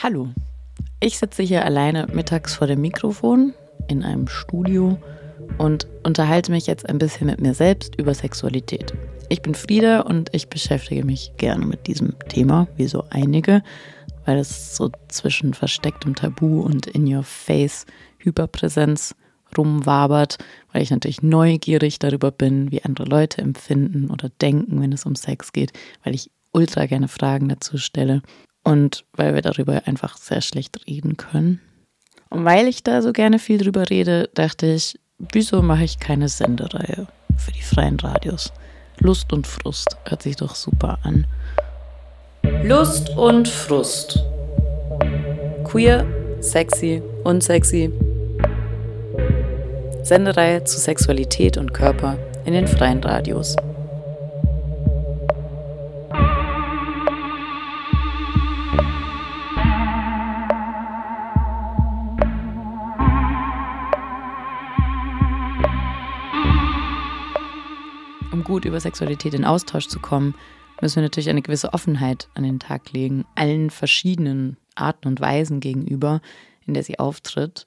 Hallo, ich sitze hier alleine mittags vor dem Mikrofon in einem Studio und unterhalte mich jetzt ein bisschen mit mir selbst über Sexualität. Ich bin Frieda und ich beschäftige mich gerne mit diesem Thema, wie so einige, weil es so zwischen verstecktem Tabu und in your face Hyperpräsenz rumwabert, weil ich natürlich neugierig darüber bin, wie andere Leute empfinden oder denken, wenn es um Sex geht, weil ich ultra gerne Fragen dazu stelle und weil wir darüber einfach sehr schlecht reden können. Und weil ich da so gerne viel drüber rede, dachte ich, wieso mache ich keine Sendereihe für die freien Radios? Lust und Frust hört sich doch super an. Lust und Frust. Queer, sexy, unsexy. Sendereihe zu Sexualität und Körper in den freien Radios. Gut über Sexualität in Austausch zu kommen, müssen wir natürlich eine gewisse Offenheit an den Tag legen, allen verschiedenen Arten und Weisen gegenüber, in der sie auftritt.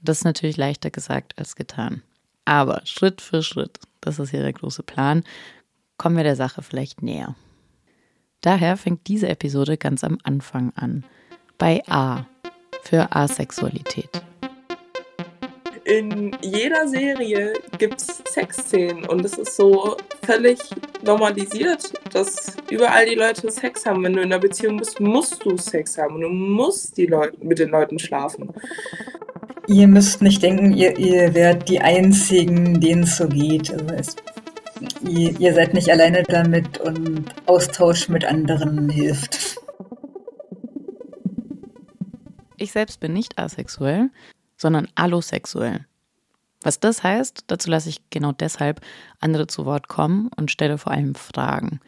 Und das ist natürlich leichter gesagt als getan. Aber Schritt für Schritt, das ist hier der große Plan, kommen wir der Sache vielleicht näher. Daher fängt diese Episode ganz am Anfang an, bei A für Asexualität in jeder Serie gibt es Sexszenen und es ist so völlig normalisiert, dass überall die Leute Sex haben. Wenn du in einer Beziehung bist, musst du Sex haben und du musst die Leute, mit den Leuten schlafen. Ihr müsst nicht denken, ihr, ihr wärt die Einzigen, denen es so geht. Also es, ihr, ihr seid nicht alleine damit und Austausch mit anderen hilft. Ich selbst bin nicht asexuell, sondern allosexuell. Was das heißt, dazu lasse ich genau deshalb andere zu Wort kommen und stelle vor allem Fragen.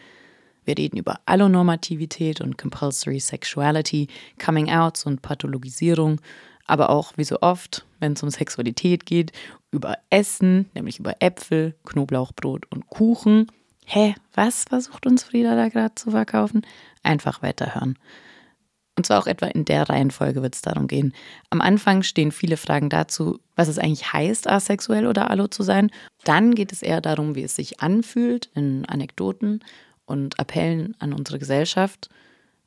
Wir reden über Allonormativität und Compulsory Sexuality, Coming Outs und Pathologisierung, aber auch, wie so oft, wenn es um Sexualität geht, über Essen, nämlich über Äpfel, Knoblauchbrot und Kuchen. Hä, was versucht uns Frieda da gerade zu verkaufen? Einfach weiterhören. Und zwar auch etwa in der Reihenfolge wird es darum gehen. Am Anfang stehen viele Fragen dazu, was es eigentlich heißt, asexuell oder allo zu sein. Dann geht es eher darum, wie es sich anfühlt in Anekdoten und Appellen an unsere Gesellschaft.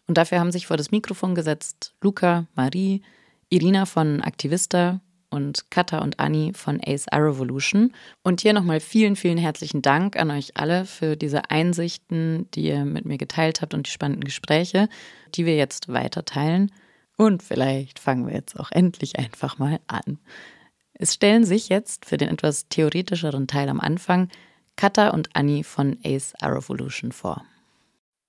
Und dafür haben sich vor das Mikrofon gesetzt Luca, Marie, Irina von Aktivista und Katha und Anni von Ace A Revolution. Und hier nochmal vielen, vielen herzlichen Dank an euch alle für diese Einsichten, die ihr mit mir geteilt habt und die spannenden Gespräche, die wir jetzt weiter teilen. Und vielleicht fangen wir jetzt auch endlich einfach mal an. Es stellen sich jetzt für den etwas theoretischeren Teil am Anfang Katha und Anni von Ace A Revolution vor.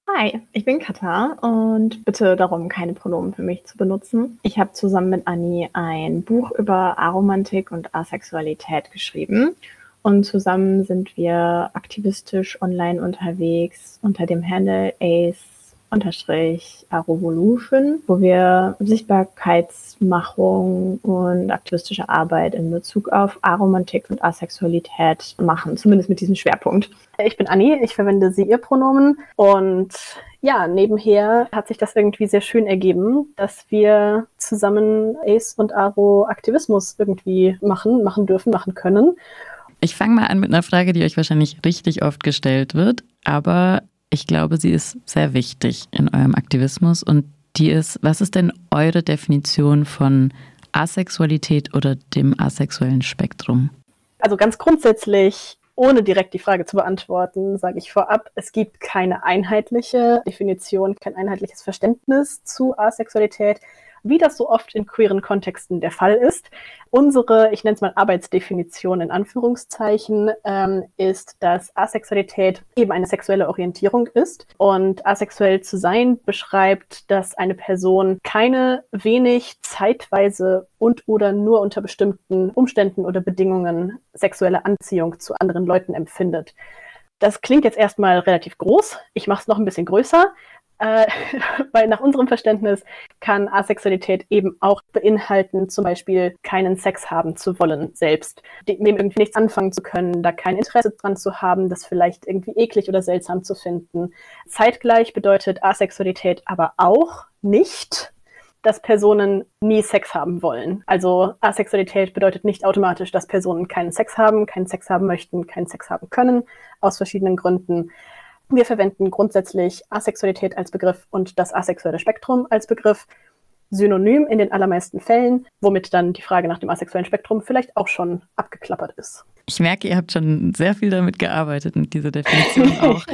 Hi, ich bin Katha und bitte darum, keine Pronomen für mich zu benutzen. Ich habe zusammen mit Anni ein Buch über Aromantik und Asexualität geschrieben und zusammen sind wir aktivistisch online unterwegs unter dem Handle Ace unterstrich Arovolution, wo wir Sichtbarkeitsmachung und aktivistische Arbeit in Bezug auf Aromantik und Asexualität machen, zumindest mit diesem Schwerpunkt. Ich bin Anni, ich verwende sie ihr Pronomen und ja, nebenher hat sich das irgendwie sehr schön ergeben, dass wir zusammen Ace und Aro Aktivismus irgendwie machen, machen dürfen, machen können. Ich fange mal an mit einer Frage, die euch wahrscheinlich richtig oft gestellt wird, aber ich glaube, sie ist sehr wichtig in eurem Aktivismus und die ist, was ist denn eure Definition von Asexualität oder dem asexuellen Spektrum? Also ganz grundsätzlich, ohne direkt die Frage zu beantworten, sage ich vorab, es gibt keine einheitliche Definition, kein einheitliches Verständnis zu Asexualität wie das so oft in queeren Kontexten der Fall ist. Unsere, ich nenne es mal Arbeitsdefinition in Anführungszeichen, ähm, ist, dass Asexualität eben eine sexuelle Orientierung ist. Und asexuell zu sein beschreibt, dass eine Person keine wenig zeitweise und oder nur unter bestimmten Umständen oder Bedingungen sexuelle Anziehung zu anderen Leuten empfindet. Das klingt jetzt erstmal relativ groß. Ich mache es noch ein bisschen größer. Äh, weil nach unserem Verständnis kann Asexualität eben auch beinhalten, zum Beispiel keinen Sex haben zu wollen selbst, dem irgendwie nichts anfangen zu können, da kein Interesse dran zu haben, das vielleicht irgendwie eklig oder seltsam zu finden. Zeitgleich bedeutet Asexualität aber auch nicht, dass Personen nie Sex haben wollen. Also Asexualität bedeutet nicht automatisch, dass Personen keinen Sex haben, keinen Sex haben möchten, keinen Sex haben können, aus verschiedenen Gründen. Wir verwenden grundsätzlich Asexualität als Begriff und das asexuelle Spektrum als Begriff synonym in den allermeisten Fällen, womit dann die Frage nach dem asexuellen Spektrum vielleicht auch schon abgeklappert ist. Ich merke, ihr habt schon sehr viel damit gearbeitet, mit dieser Definition auch.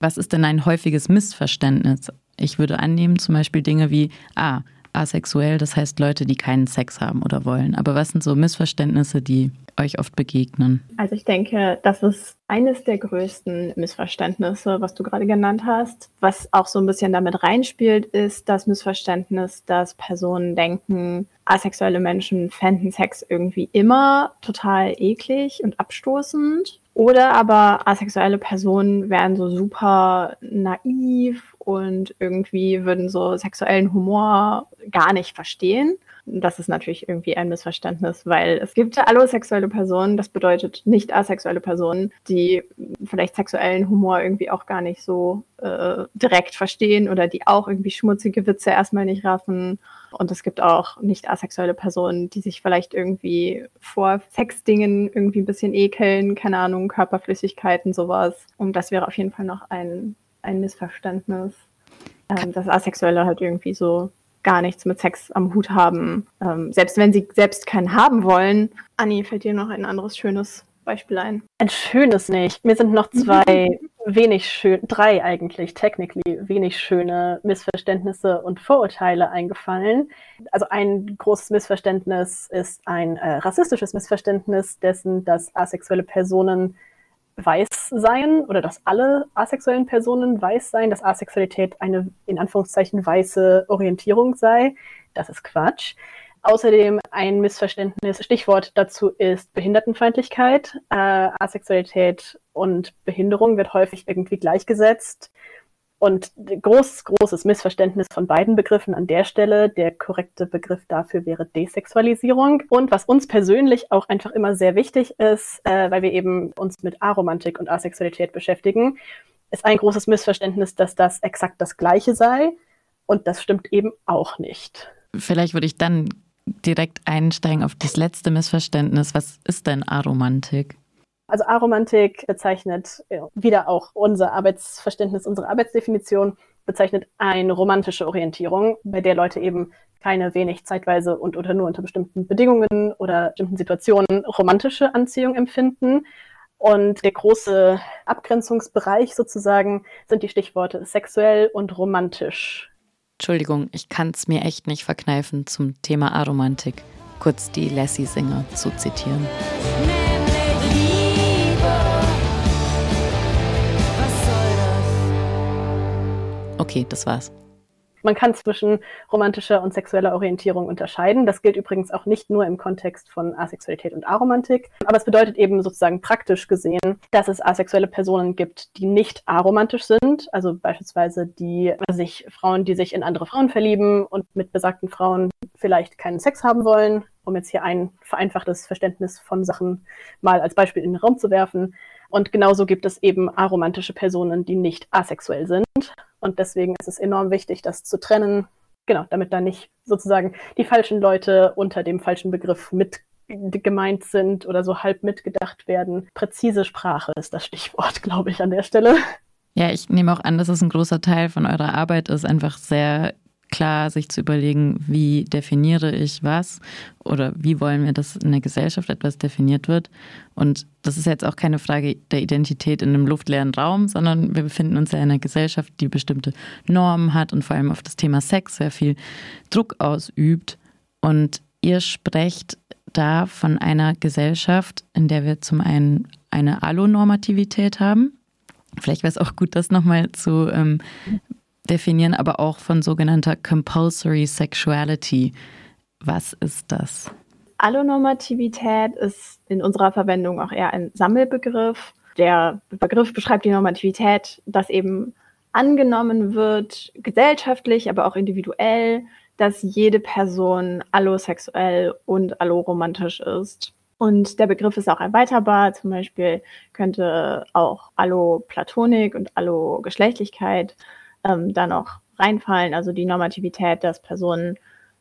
Was ist denn ein häufiges Missverständnis? Ich würde annehmen, zum Beispiel Dinge wie, ah, asexuell, das heißt Leute, die keinen Sex haben oder wollen. Aber was sind so Missverständnisse, die euch oft begegnen? Also ich denke, das ist eines der größten Missverständnisse, was du gerade genannt hast. Was auch so ein bisschen damit reinspielt, ist das Missverständnis, dass Personen denken, asexuelle Menschen fänden Sex irgendwie immer total eklig und abstoßend. Oder aber asexuelle Personen wären so super naiv und irgendwie würden so sexuellen Humor gar nicht verstehen. Das ist natürlich irgendwie ein Missverständnis, weil es gibt allosexuelle Personen, das bedeutet nicht asexuelle Personen, die vielleicht sexuellen Humor irgendwie auch gar nicht so äh, direkt verstehen oder die auch irgendwie schmutzige Witze erstmal nicht raffen. Und es gibt auch nicht asexuelle Personen, die sich vielleicht irgendwie vor Sexdingen irgendwie ein bisschen ekeln, keine Ahnung, Körperflüssigkeiten, sowas. Und das wäre auf jeden Fall noch ein, ein Missverständnis, ähm, dass Asexuelle halt irgendwie so gar nichts mit Sex am Hut haben. Ähm, selbst wenn sie selbst keinen haben wollen. Anni, fällt dir noch ein anderes schönes Beispiel ein? Ein schönes nicht. Mir sind noch zwei wenig schön, drei eigentlich, technically, wenig schöne Missverständnisse und Vorurteile eingefallen. Also ein großes Missverständnis ist ein äh, rassistisches Missverständnis dessen, dass asexuelle Personen weiß seien oder dass alle asexuellen Personen weiß seien, dass Asexualität eine in Anführungszeichen weiße Orientierung sei. Das ist Quatsch. Außerdem ein Missverständnis, Stichwort dazu ist Behindertenfeindlichkeit. Äh, Asexualität und Behinderung wird häufig irgendwie gleichgesetzt. Und großes, großes Missverständnis von beiden Begriffen an der Stelle. Der korrekte Begriff dafür wäre Desexualisierung. Und was uns persönlich auch einfach immer sehr wichtig ist, äh, weil wir eben uns mit Aromantik und Asexualität beschäftigen, ist ein großes Missverständnis, dass das exakt das Gleiche sei. Und das stimmt eben auch nicht. Vielleicht würde ich dann direkt einsteigen auf das letzte Missverständnis. Was ist denn Aromantik? Also Aromantik bezeichnet ja, wieder auch unser Arbeitsverständnis, unsere Arbeitsdefinition, bezeichnet eine romantische Orientierung, bei der Leute eben keine wenig zeitweise und oder nur unter bestimmten Bedingungen oder bestimmten Situationen romantische Anziehung empfinden. Und der große Abgrenzungsbereich sozusagen sind die Stichworte sexuell und romantisch. Entschuldigung, ich kann es mir echt nicht verkneifen, zum Thema Aromantik kurz die Lassie-Singer zu zitieren. Okay, das war's. Man kann zwischen romantischer und sexueller Orientierung unterscheiden. Das gilt übrigens auch nicht nur im Kontext von Asexualität und Aromantik. Aber es bedeutet eben sozusagen praktisch gesehen, dass es asexuelle Personen gibt, die nicht aromantisch sind. Also beispielsweise die sich Frauen, die sich in andere Frauen verlieben und mit besagten Frauen vielleicht keinen Sex haben wollen, um jetzt hier ein vereinfachtes Verständnis von Sachen mal als Beispiel in den Raum zu werfen. Und genauso gibt es eben aromantische Personen, die nicht asexuell sind. Und deswegen ist es enorm wichtig, das zu trennen, genau, damit da nicht sozusagen die falschen Leute unter dem falschen Begriff mit gemeint sind oder so halb mitgedacht werden. Präzise Sprache ist das Stichwort, glaube ich, an der Stelle. Ja, ich nehme auch an, dass es ein großer Teil von eurer Arbeit ist, einfach sehr klar sich zu überlegen, wie definiere ich was oder wie wollen wir, dass in der Gesellschaft etwas definiert wird. Und das ist jetzt auch keine Frage der Identität in einem luftleeren Raum, sondern wir befinden uns ja in einer Gesellschaft, die bestimmte Normen hat und vor allem auf das Thema Sex sehr viel Druck ausübt. Und ihr sprecht da von einer Gesellschaft, in der wir zum einen eine Allonormativität haben. Vielleicht wäre es auch gut, das nochmal zu ähm, definieren, aber auch von sogenannter Compulsory Sexuality. Was ist das? Allonormativität ist in unserer Verwendung auch eher ein Sammelbegriff. Der Begriff beschreibt die Normativität, dass eben angenommen wird, gesellschaftlich, aber auch individuell, dass jede Person allosexuell und alloromantisch ist. Und der Begriff ist auch erweiterbar. Zum Beispiel könnte auch Alloplatonik und Allogeschlechtlichkeit ähm, da noch reinfallen. Also die Normativität, dass Personen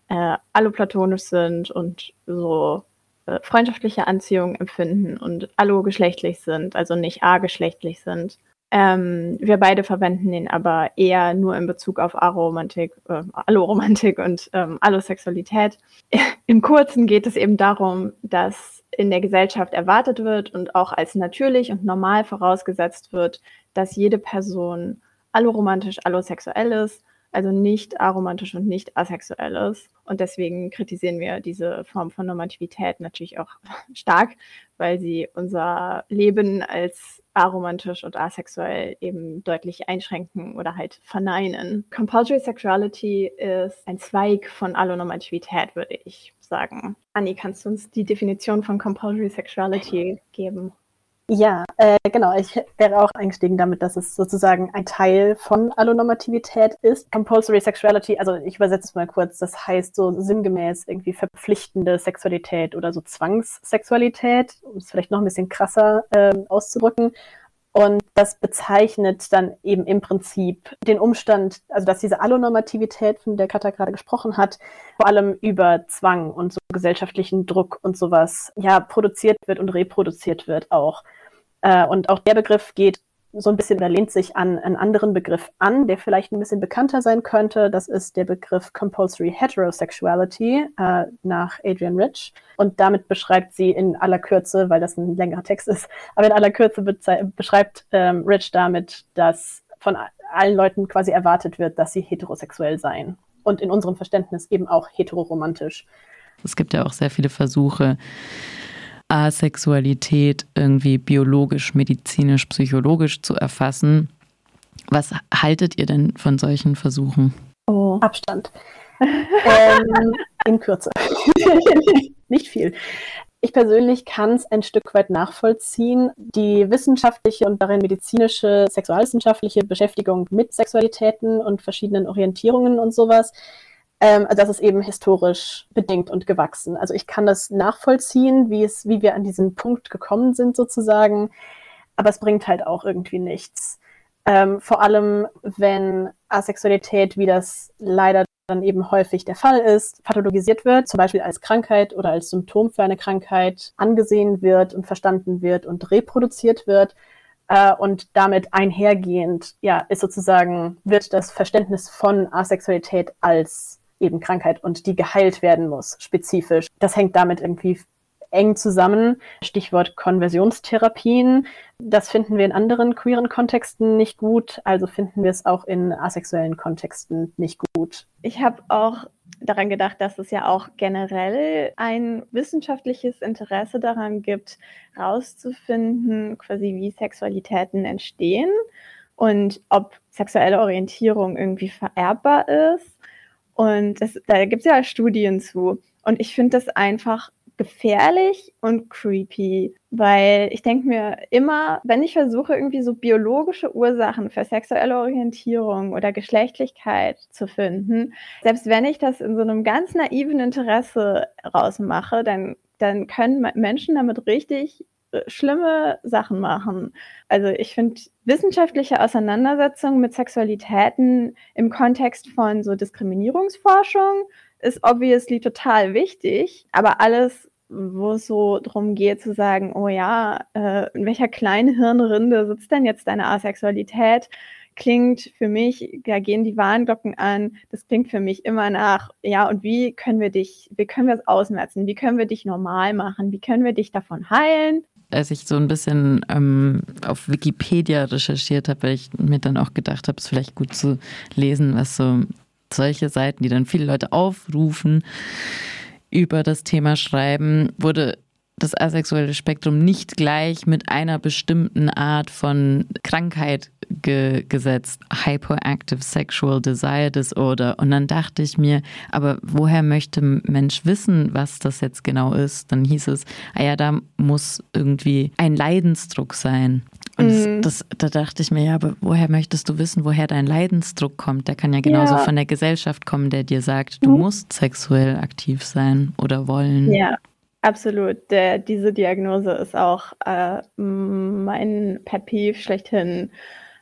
äh, alloplatonisch sind und so äh, freundschaftliche Anziehung empfinden und allogeschlechtlich sind, also nicht ageschlechtlich sind. Ähm, wir beide verwenden den aber eher nur in Bezug auf Aromantik, äh, Alloromantik und ähm, Allosexualität. Im Kurzen geht es eben darum, dass in der Gesellschaft erwartet wird und auch als natürlich und normal vorausgesetzt wird, dass jede Person alloromantisch, allosexuell ist, also nicht aromantisch und nicht asexuell ist. Und deswegen kritisieren wir diese Form von Normativität natürlich auch stark, weil sie unser Leben als aromantisch und asexuell eben deutlich einschränken oder halt verneinen. Compulsory Sexuality ist ein Zweig von Allonormativität, würde ich sagen. Anni, kannst du uns die Definition von Compulsory Sexuality geben? Ja, äh, genau. Ich wäre auch eingestiegen damit, dass es sozusagen ein Teil von Allonormativität ist. Compulsory Sexuality, also ich übersetze es mal kurz, das heißt so sinngemäß irgendwie verpflichtende Sexualität oder so Zwangssexualität, um es vielleicht noch ein bisschen krasser äh, auszudrücken. Und das bezeichnet dann eben im Prinzip den Umstand, also dass diese Allonormativität, von der Katha gerade gesprochen hat, vor allem über Zwang und so gesellschaftlichen Druck und sowas, ja, produziert wird und reproduziert wird auch. Äh, und auch der Begriff geht so ein bisschen oder lehnt sich an einen anderen Begriff an, der vielleicht ein bisschen bekannter sein könnte. Das ist der Begriff Compulsory Heterosexuality äh, nach Adrian Rich. Und damit beschreibt sie in aller Kürze, weil das ein längerer Text ist, aber in aller Kürze beschreibt ähm, Rich damit, dass von allen Leuten quasi erwartet wird, dass sie heterosexuell seien. Und in unserem Verständnis eben auch heteroromantisch. Es gibt ja auch sehr viele Versuche, Asexualität irgendwie biologisch, medizinisch, psychologisch zu erfassen. Was haltet ihr denn von solchen Versuchen? Oh, Abstand. ähm, in Kürze. Nicht viel. Ich persönlich kann es ein Stück weit nachvollziehen. Die wissenschaftliche und darin medizinische, sexualwissenschaftliche Beschäftigung mit Sexualitäten und verschiedenen Orientierungen und sowas ähm, das ist eben historisch bedingt und gewachsen. Also ich kann das nachvollziehen, wie es, wie wir an diesen Punkt gekommen sind sozusagen, aber es bringt halt auch irgendwie nichts. Ähm, vor allem, wenn Asexualität, wie das leider dann eben häufig der Fall ist, pathologisiert wird, zum Beispiel als Krankheit oder als Symptom für eine Krankheit angesehen wird und verstanden wird und reproduziert wird. Äh, und damit einhergehend, ja, ist sozusagen, wird das Verständnis von Asexualität als eben Krankheit und die geheilt werden muss, spezifisch. Das hängt damit irgendwie eng zusammen. Stichwort Konversionstherapien. Das finden wir in anderen queeren Kontexten nicht gut, also finden wir es auch in asexuellen Kontexten nicht gut. Ich habe auch daran gedacht, dass es ja auch generell ein wissenschaftliches Interesse daran gibt, herauszufinden, quasi wie Sexualitäten entstehen und ob sexuelle Orientierung irgendwie vererbbar ist. Und das, da gibt es ja Studien zu. Und ich finde das einfach gefährlich und creepy, weil ich denke mir immer, wenn ich versuche, irgendwie so biologische Ursachen für sexuelle Orientierung oder Geschlechtlichkeit zu finden, selbst wenn ich das in so einem ganz naiven Interesse rausmache, dann, dann können Menschen damit richtig schlimme Sachen machen. Also ich finde wissenschaftliche Auseinandersetzungen mit Sexualitäten im Kontext von so Diskriminierungsforschung ist obviously total wichtig, aber alles, wo es so darum geht zu sagen, oh ja, äh, in welcher kleinen Hirnrinde sitzt denn jetzt deine Asexualität, klingt für mich, da gehen die Warnglocken an, das klingt für mich immer nach, ja, und wie können wir dich, wie können wir es ausmerzen, wie können wir dich normal machen, wie können wir dich davon heilen, als ich so ein bisschen ähm, auf Wikipedia recherchiert habe, weil ich mir dann auch gedacht habe, es ist vielleicht gut zu lesen, was so solche Seiten, die dann viele Leute aufrufen, über das Thema schreiben, wurde das asexuelle Spektrum nicht gleich mit einer bestimmten Art von Krankheit ge gesetzt. Hyperactive Sexual Desire Disorder. Und dann dachte ich mir, aber woher möchte Mensch wissen, was das jetzt genau ist? Dann hieß es, ah ja, da muss irgendwie ein Leidensdruck sein. Und mhm. das, das, da dachte ich mir, ja, aber woher möchtest du wissen, woher dein Leidensdruck kommt? Der kann ja genauso ja. von der Gesellschaft kommen, der dir sagt, du mhm. musst sexuell aktiv sein oder wollen. Ja. Absolut. Der, diese Diagnose ist auch äh, mein Peeve schlechthin,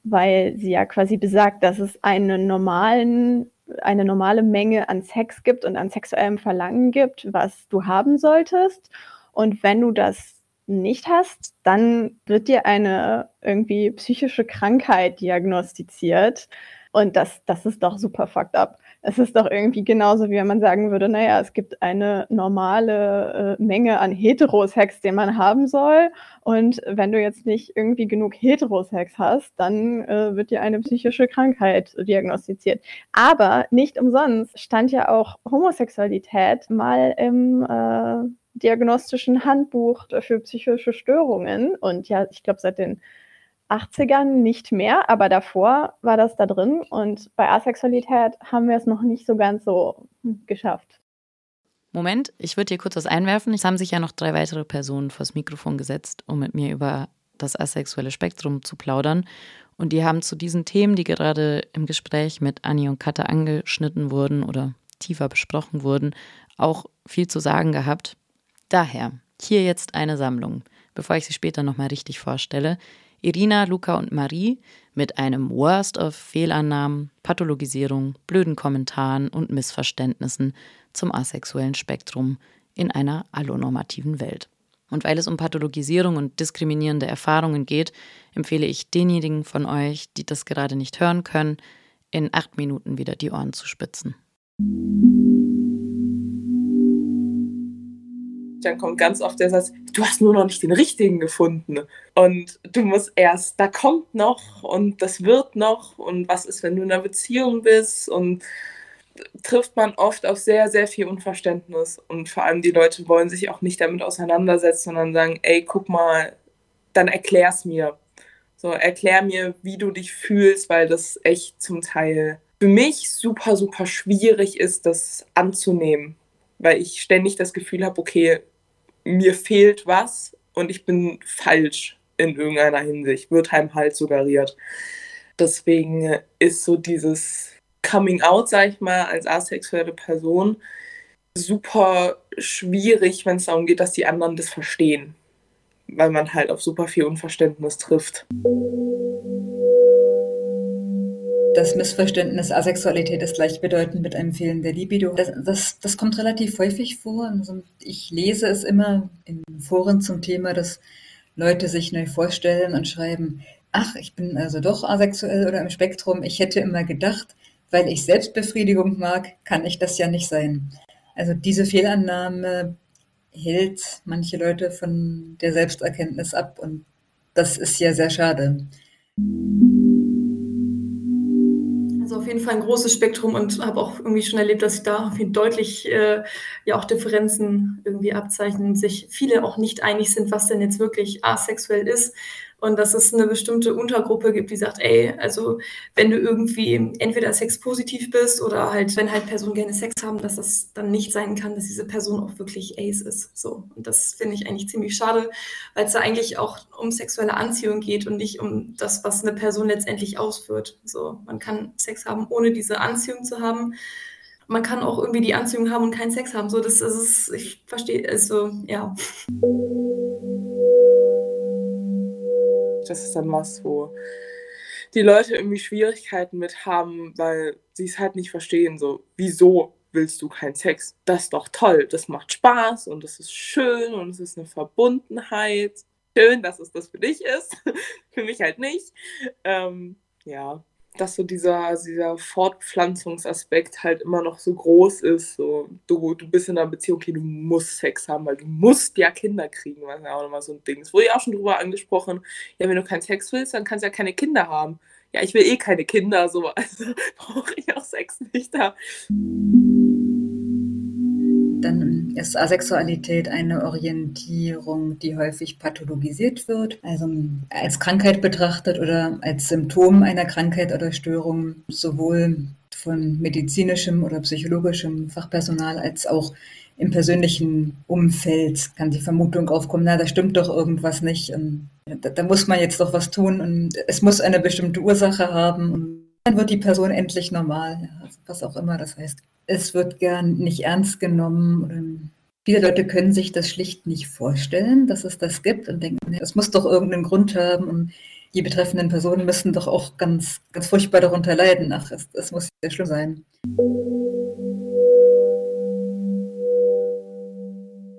weil sie ja quasi besagt, dass es einen normalen eine normale Menge an Sex gibt und an sexuellem Verlangen gibt, was du haben solltest. Und wenn du das nicht hast, dann wird dir eine irgendwie psychische Krankheit diagnostiziert. Und das, das ist doch super fucked up. Es ist doch irgendwie genauso, wie wenn man sagen würde, naja, es gibt eine normale äh, Menge an Heterosex, den man haben soll. Und wenn du jetzt nicht irgendwie genug Heterosex hast, dann äh, wird dir eine psychische Krankheit diagnostiziert. Aber nicht umsonst stand ja auch Homosexualität mal im äh, diagnostischen Handbuch für psychische Störungen. Und ja, ich glaube, seit den 80ern nicht mehr, aber davor war das da drin und bei Asexualität haben wir es noch nicht so ganz so geschafft. Moment, ich würde hier kurz was einwerfen. Es haben sich ja noch drei weitere Personen vors Mikrofon gesetzt, um mit mir über das asexuelle Spektrum zu plaudern. Und die haben zu diesen Themen, die gerade im Gespräch mit Anni und Katha angeschnitten wurden oder tiefer besprochen wurden, auch viel zu sagen gehabt. Daher, hier jetzt eine Sammlung, bevor ich sie später nochmal richtig vorstelle. Irina, Luca und Marie mit einem Worst of Fehlannahmen, Pathologisierung, blöden Kommentaren und Missverständnissen zum asexuellen Spektrum in einer allonormativen Welt. Und weil es um Pathologisierung und diskriminierende Erfahrungen geht, empfehle ich denjenigen von euch, die das gerade nicht hören können, in acht Minuten wieder die Ohren zu spitzen. Dann kommt ganz oft der Satz, du hast nur noch nicht den richtigen gefunden. Und du musst erst, da kommt noch und das wird noch und was ist, wenn du in einer Beziehung bist und trifft man oft auf sehr, sehr viel Unverständnis. Und vor allem die Leute wollen sich auch nicht damit auseinandersetzen, sondern sagen, ey, guck mal, dann erklär's mir. So, erklär mir, wie du dich fühlst, weil das echt zum Teil für mich super, super schwierig ist, das anzunehmen. Weil ich ständig das Gefühl habe, okay, mir fehlt was und ich bin falsch in irgendeiner Hinsicht, wird einem halt suggeriert. Deswegen ist so dieses Coming Out, sag ich mal, als asexuelle Person super schwierig, wenn es darum geht, dass die anderen das verstehen, weil man halt auf super viel Unverständnis trifft das Missverständnis, Asexualität ist gleichbedeutend mit einem Fehlen der Libido. Das, das, das kommt relativ häufig vor. Also ich lese es immer in Foren zum Thema, dass Leute sich neu vorstellen und schreiben, ach, ich bin also doch asexuell oder im Spektrum. Ich hätte immer gedacht, weil ich Selbstbefriedigung mag, kann ich das ja nicht sein. Also diese Fehlannahme hält manche Leute von der Selbsterkenntnis ab und das ist ja sehr schade. Jeden Fall ein großes Spektrum und habe auch irgendwie schon erlebt, dass sich da deutlich äh, ja auch Differenzen irgendwie abzeichnen, sich viele auch nicht einig sind, was denn jetzt wirklich asexuell ist und dass es eine bestimmte Untergruppe gibt, die sagt, ey, also wenn du irgendwie entweder sexpositiv bist oder halt, wenn halt Personen gerne Sex haben, dass das dann nicht sein kann, dass diese Person auch wirklich Ace ist. So. Und das finde ich eigentlich ziemlich schade, weil es da eigentlich auch um sexuelle Anziehung geht und nicht um das, was eine Person letztendlich ausführt. So, man kann Sex haben, ohne diese Anziehung zu haben man kann auch irgendwie die Anziehung haben und keinen Sex haben. So, das, das ist, ich verstehe, also, ja. Das ist dann was, wo die Leute irgendwie Schwierigkeiten mit haben, weil sie es halt nicht verstehen. So, wieso willst du keinen Sex? Das ist doch toll, das macht Spaß und das ist schön und es ist eine Verbundenheit. Schön, dass es das für dich ist, für mich halt nicht. Ähm, ja, dass so dieser, dieser Fortpflanzungsaspekt halt immer noch so groß ist. So, du, du bist in einer Beziehung, okay, du musst Sex haben, weil du musst ja Kinder kriegen, was ja auch nochmal so ein Ding ist. Wurde ja auch schon drüber angesprochen, ja, wenn du keinen Sex willst, dann kannst du ja keine Kinder haben. Ja, ich will eh keine Kinder, so, also brauche ich auch Sex nicht da dann ist Asexualität eine Orientierung, die häufig pathologisiert wird, also als Krankheit betrachtet oder als Symptom einer Krankheit oder Störung, sowohl von medizinischem oder psychologischem Fachpersonal als auch im persönlichen Umfeld kann die Vermutung aufkommen, na, da stimmt doch irgendwas nicht. Da, da muss man jetzt doch was tun und es muss eine bestimmte Ursache haben. Und dann wird die Person endlich normal, was auch immer das heißt es wird gern nicht ernst genommen. viele Leute können sich das schlicht nicht vorstellen, dass es das gibt und denken, es muss doch irgendeinen Grund haben. Und die betreffenden Personen müssen doch auch ganz, ganz furchtbar darunter leiden. Ach, es, es muss sehr schlimm sein.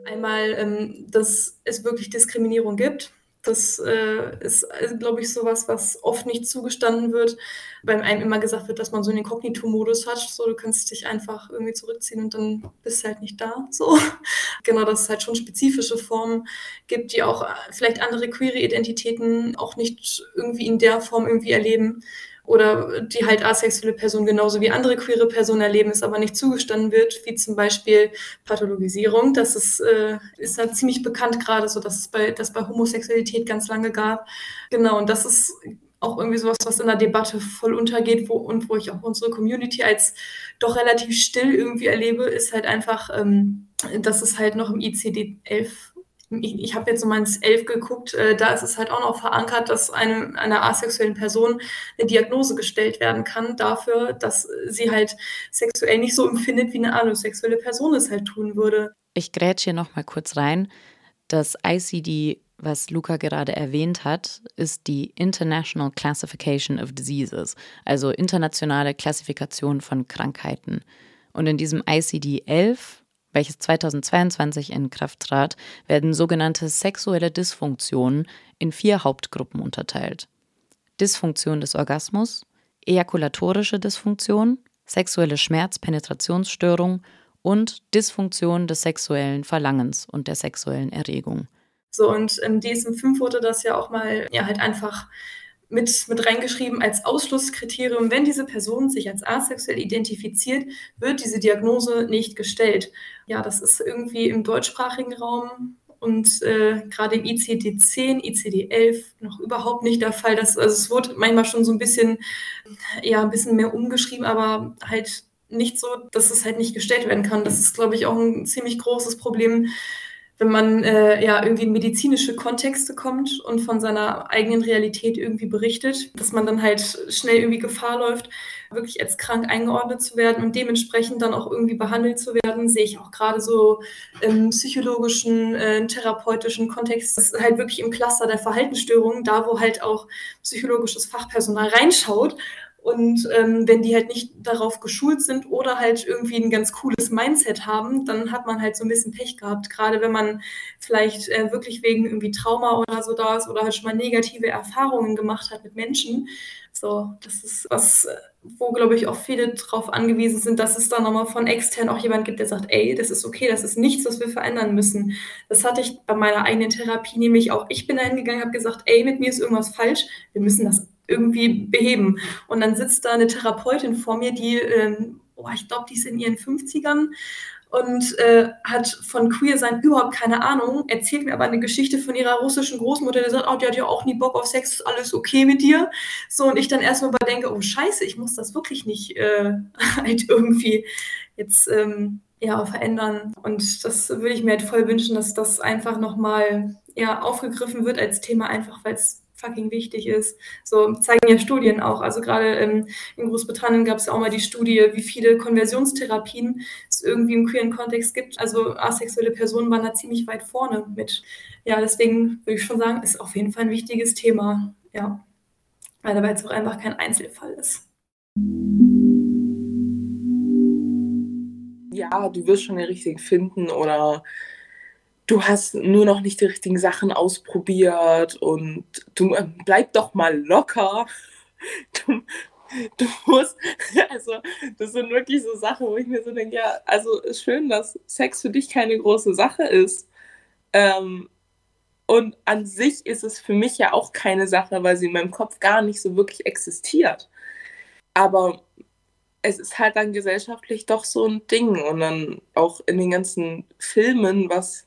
Einmal, ähm, dass es wirklich Diskriminierung gibt das äh, ist, äh, glaube ich, sowas, was oft nicht zugestanden wird, weil einem immer gesagt wird, dass man so einen Inkognito-Modus hat. So, du kannst dich einfach irgendwie zurückziehen und dann bist du halt nicht da. So. genau, dass es halt schon spezifische Formen gibt, die auch äh, vielleicht andere queere Identitäten auch nicht irgendwie in der Form irgendwie erleben oder die halt asexuelle Personen genauso wie andere queere Personen erleben, es aber nicht zugestanden wird, wie zum Beispiel Pathologisierung. Das ist, äh, ist halt ziemlich bekannt gerade so, dass es bei, das bei Homosexualität ganz lange gab. Genau, und das ist auch irgendwie sowas, was in der Debatte voll untergeht wo, und wo ich auch unsere Community als doch relativ still irgendwie erlebe, ist halt einfach, ähm, dass es halt noch im ICD-11 ich, ich habe jetzt so meins elf geguckt, äh, da ist es halt auch noch verankert, dass einem, einer asexuellen Person eine Diagnose gestellt werden kann dafür, dass sie halt sexuell nicht so empfindet, wie eine alosexuelle Person es halt tun würde. Ich grätsche hier noch mal kurz rein. Das ICD, was Luca gerade erwähnt hat, ist die International Classification of Diseases, also internationale Klassifikation von Krankheiten. Und in diesem ICD 11 welches 2022 in Kraft trat, werden sogenannte sexuelle Dysfunktionen in vier Hauptgruppen unterteilt. Dysfunktion des Orgasmus, ejakulatorische Dysfunktion, sexuelle Schmerz-Penetrationsstörung und Dysfunktion des sexuellen Verlangens und der sexuellen Erregung. So, und im DSM-5 wurde das ja auch mal ja, halt einfach mit, mit reingeschrieben als Ausschlusskriterium, wenn diese Person sich als asexuell identifiziert, wird diese Diagnose nicht gestellt. Ja, das ist irgendwie im deutschsprachigen Raum und äh, gerade im ICD-10, ICD-11 noch überhaupt nicht der Fall. Das, also es wurde manchmal schon so ein bisschen, ja, ein bisschen mehr umgeschrieben, aber halt nicht so, dass es halt nicht gestellt werden kann. Das ist, glaube ich, auch ein ziemlich großes Problem wenn man äh, ja irgendwie in medizinische Kontexte kommt und von seiner eigenen Realität irgendwie berichtet, dass man dann halt schnell irgendwie Gefahr läuft, wirklich als krank eingeordnet zu werden und dementsprechend dann auch irgendwie behandelt zu werden, sehe ich auch gerade so im psychologischen, äh, therapeutischen Kontext, das ist halt wirklich im Cluster der Verhaltensstörungen, da wo halt auch psychologisches Fachpersonal reinschaut und ähm, wenn die halt nicht darauf geschult sind oder halt irgendwie ein ganz cooles Mindset haben, dann hat man halt so ein bisschen Pech gehabt. Gerade wenn man vielleicht äh, wirklich wegen irgendwie Trauma oder so da ist oder halt schon mal negative Erfahrungen gemacht hat mit Menschen. So, das ist was, wo, glaube ich, auch viele drauf angewiesen sind, dass es da nochmal von extern auch jemand gibt, der sagt, ey, das ist okay, das ist nichts, was wir verändern müssen. Das hatte ich bei meiner eigenen Therapie nämlich auch. Ich bin da hingegangen, habe gesagt, ey, mit mir ist irgendwas falsch, wir müssen das irgendwie beheben. Und dann sitzt da eine Therapeutin vor mir, die, ähm, oh, ich glaube, die ist in ihren 50ern und äh, hat von Queer sein überhaupt keine Ahnung, erzählt mir aber eine Geschichte von ihrer russischen Großmutter, die sagt, oh, die hat ja auch nie Bock auf Sex, ist alles okay mit dir. So, und ich dann erstmal überdenke, oh scheiße, ich muss das wirklich nicht äh, halt irgendwie jetzt ähm, ja, verändern. Und das würde ich mir halt voll wünschen, dass das einfach nochmal ja, aufgegriffen wird als Thema, einfach weil es fucking wichtig ist. So zeigen ja Studien auch. Also gerade ähm, in Großbritannien gab es ja auch mal die Studie, wie viele Konversionstherapien es irgendwie im queeren Kontext gibt. Also asexuelle Personen waren da ziemlich weit vorne mit. Ja, deswegen würde ich schon sagen, ist auf jeden Fall ein wichtiges Thema. Ja, weil dabei jetzt auch einfach kein Einzelfall ist. Ja, du wirst schon den richtigen finden oder du hast nur noch nicht die richtigen Sachen ausprobiert und du äh, bleib doch mal locker. Du, du musst, also das sind wirklich so Sachen, wo ich mir so denke, ja, also ist schön, dass Sex für dich keine große Sache ist. Ähm, und an sich ist es für mich ja auch keine Sache, weil sie in meinem Kopf gar nicht so wirklich existiert. Aber es ist halt dann gesellschaftlich doch so ein Ding. Und dann auch in den ganzen Filmen, was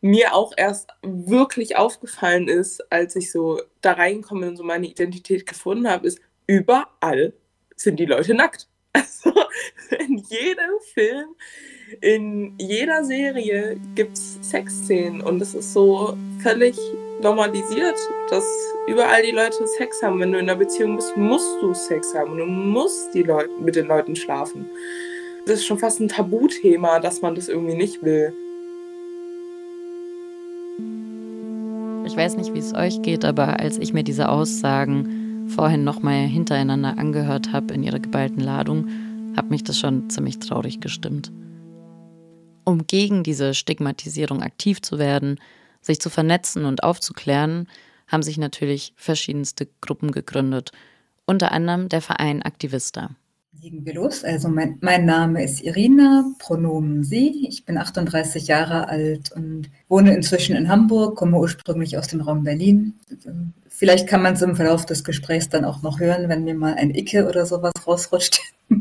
mir auch erst wirklich aufgefallen ist, als ich so da reinkomme und so meine Identität gefunden habe, ist, überall sind die Leute nackt. Also in jedem Film, in jeder Serie gibt es Sexszenen und es ist so völlig normalisiert, dass überall die Leute Sex haben. Wenn du in einer Beziehung bist, musst du Sex haben. Du musst die Leute, mit den Leuten schlafen. Das ist schon fast ein Tabuthema, dass man das irgendwie nicht will. Ich weiß nicht, wie es euch geht, aber als ich mir diese Aussagen vorhin nochmal hintereinander angehört habe in ihrer geballten Ladung, hat mich das schon ziemlich traurig gestimmt. Um gegen diese Stigmatisierung aktiv zu werden, sich zu vernetzen und aufzuklären, haben sich natürlich verschiedenste Gruppen gegründet, unter anderem der Verein Aktivista. Legen wir los. Also mein, mein, Name ist Irina, Pronomen Sie. Ich bin 38 Jahre alt und wohne inzwischen in Hamburg, komme ursprünglich aus dem Raum Berlin. Vielleicht kann man es im Verlauf des Gesprächs dann auch noch hören, wenn mir mal ein Icke oder sowas rausrutscht.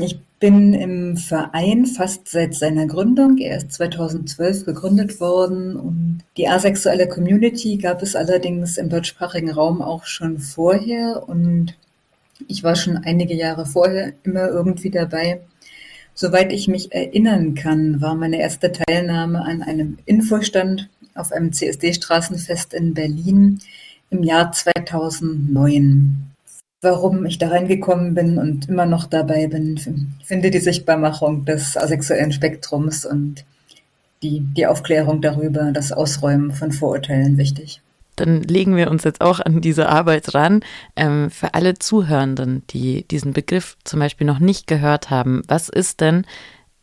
Ich bin im Verein fast seit seiner Gründung. Er ist 2012 gegründet worden und die asexuelle Community gab es allerdings im deutschsprachigen Raum auch schon vorher und ich war schon einige Jahre vorher immer irgendwie dabei. Soweit ich mich erinnern kann, war meine erste Teilnahme an einem Infostand auf einem CSD-Straßenfest in Berlin im Jahr 2009 warum ich da reingekommen bin und immer noch dabei bin. Finde die Sichtbarmachung des asexuellen Spektrums und die, die Aufklärung darüber, das Ausräumen von Vorurteilen wichtig. Dann legen wir uns jetzt auch an diese Arbeit ran. Ähm, für alle Zuhörenden, die diesen Begriff zum Beispiel noch nicht gehört haben, was ist denn,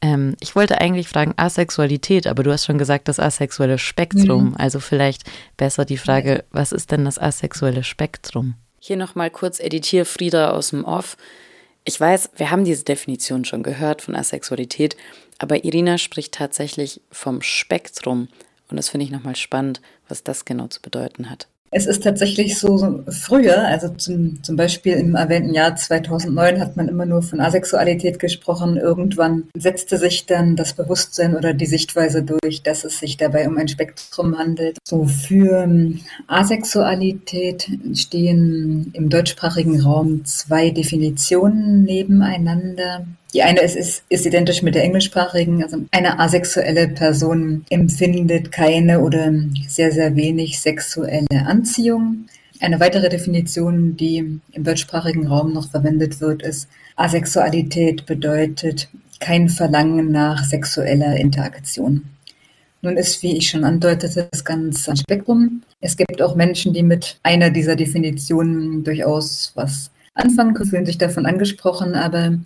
ähm, ich wollte eigentlich fragen Asexualität, aber du hast schon gesagt, das asexuelle Spektrum. Mhm. Also vielleicht besser die Frage, was ist denn das asexuelle Spektrum? Hier nochmal kurz Editier Frieda aus dem Off. Ich weiß, wir haben diese Definition schon gehört von Asexualität, aber Irina spricht tatsächlich vom Spektrum. Und das finde ich nochmal spannend, was das genau zu bedeuten hat. Es ist tatsächlich so, früher, also zum, zum Beispiel im erwähnten Jahr 2009 hat man immer nur von Asexualität gesprochen. Irgendwann setzte sich dann das Bewusstsein oder die Sichtweise durch, dass es sich dabei um ein Spektrum handelt. So für Asexualität stehen im deutschsprachigen Raum zwei Definitionen nebeneinander. Die eine ist, ist, ist identisch mit der englischsprachigen. Also eine asexuelle Person empfindet keine oder sehr, sehr wenig sexuelle Anziehung. Eine weitere Definition, die im deutschsprachigen Raum noch verwendet wird, ist, Asexualität bedeutet kein Verlangen nach sexueller Interaktion. Nun ist, wie ich schon andeutete, das ganze Spektrum. Es gibt auch Menschen, die mit einer dieser Definitionen durchaus was anfangen können, fühlen sich davon angesprochen, aber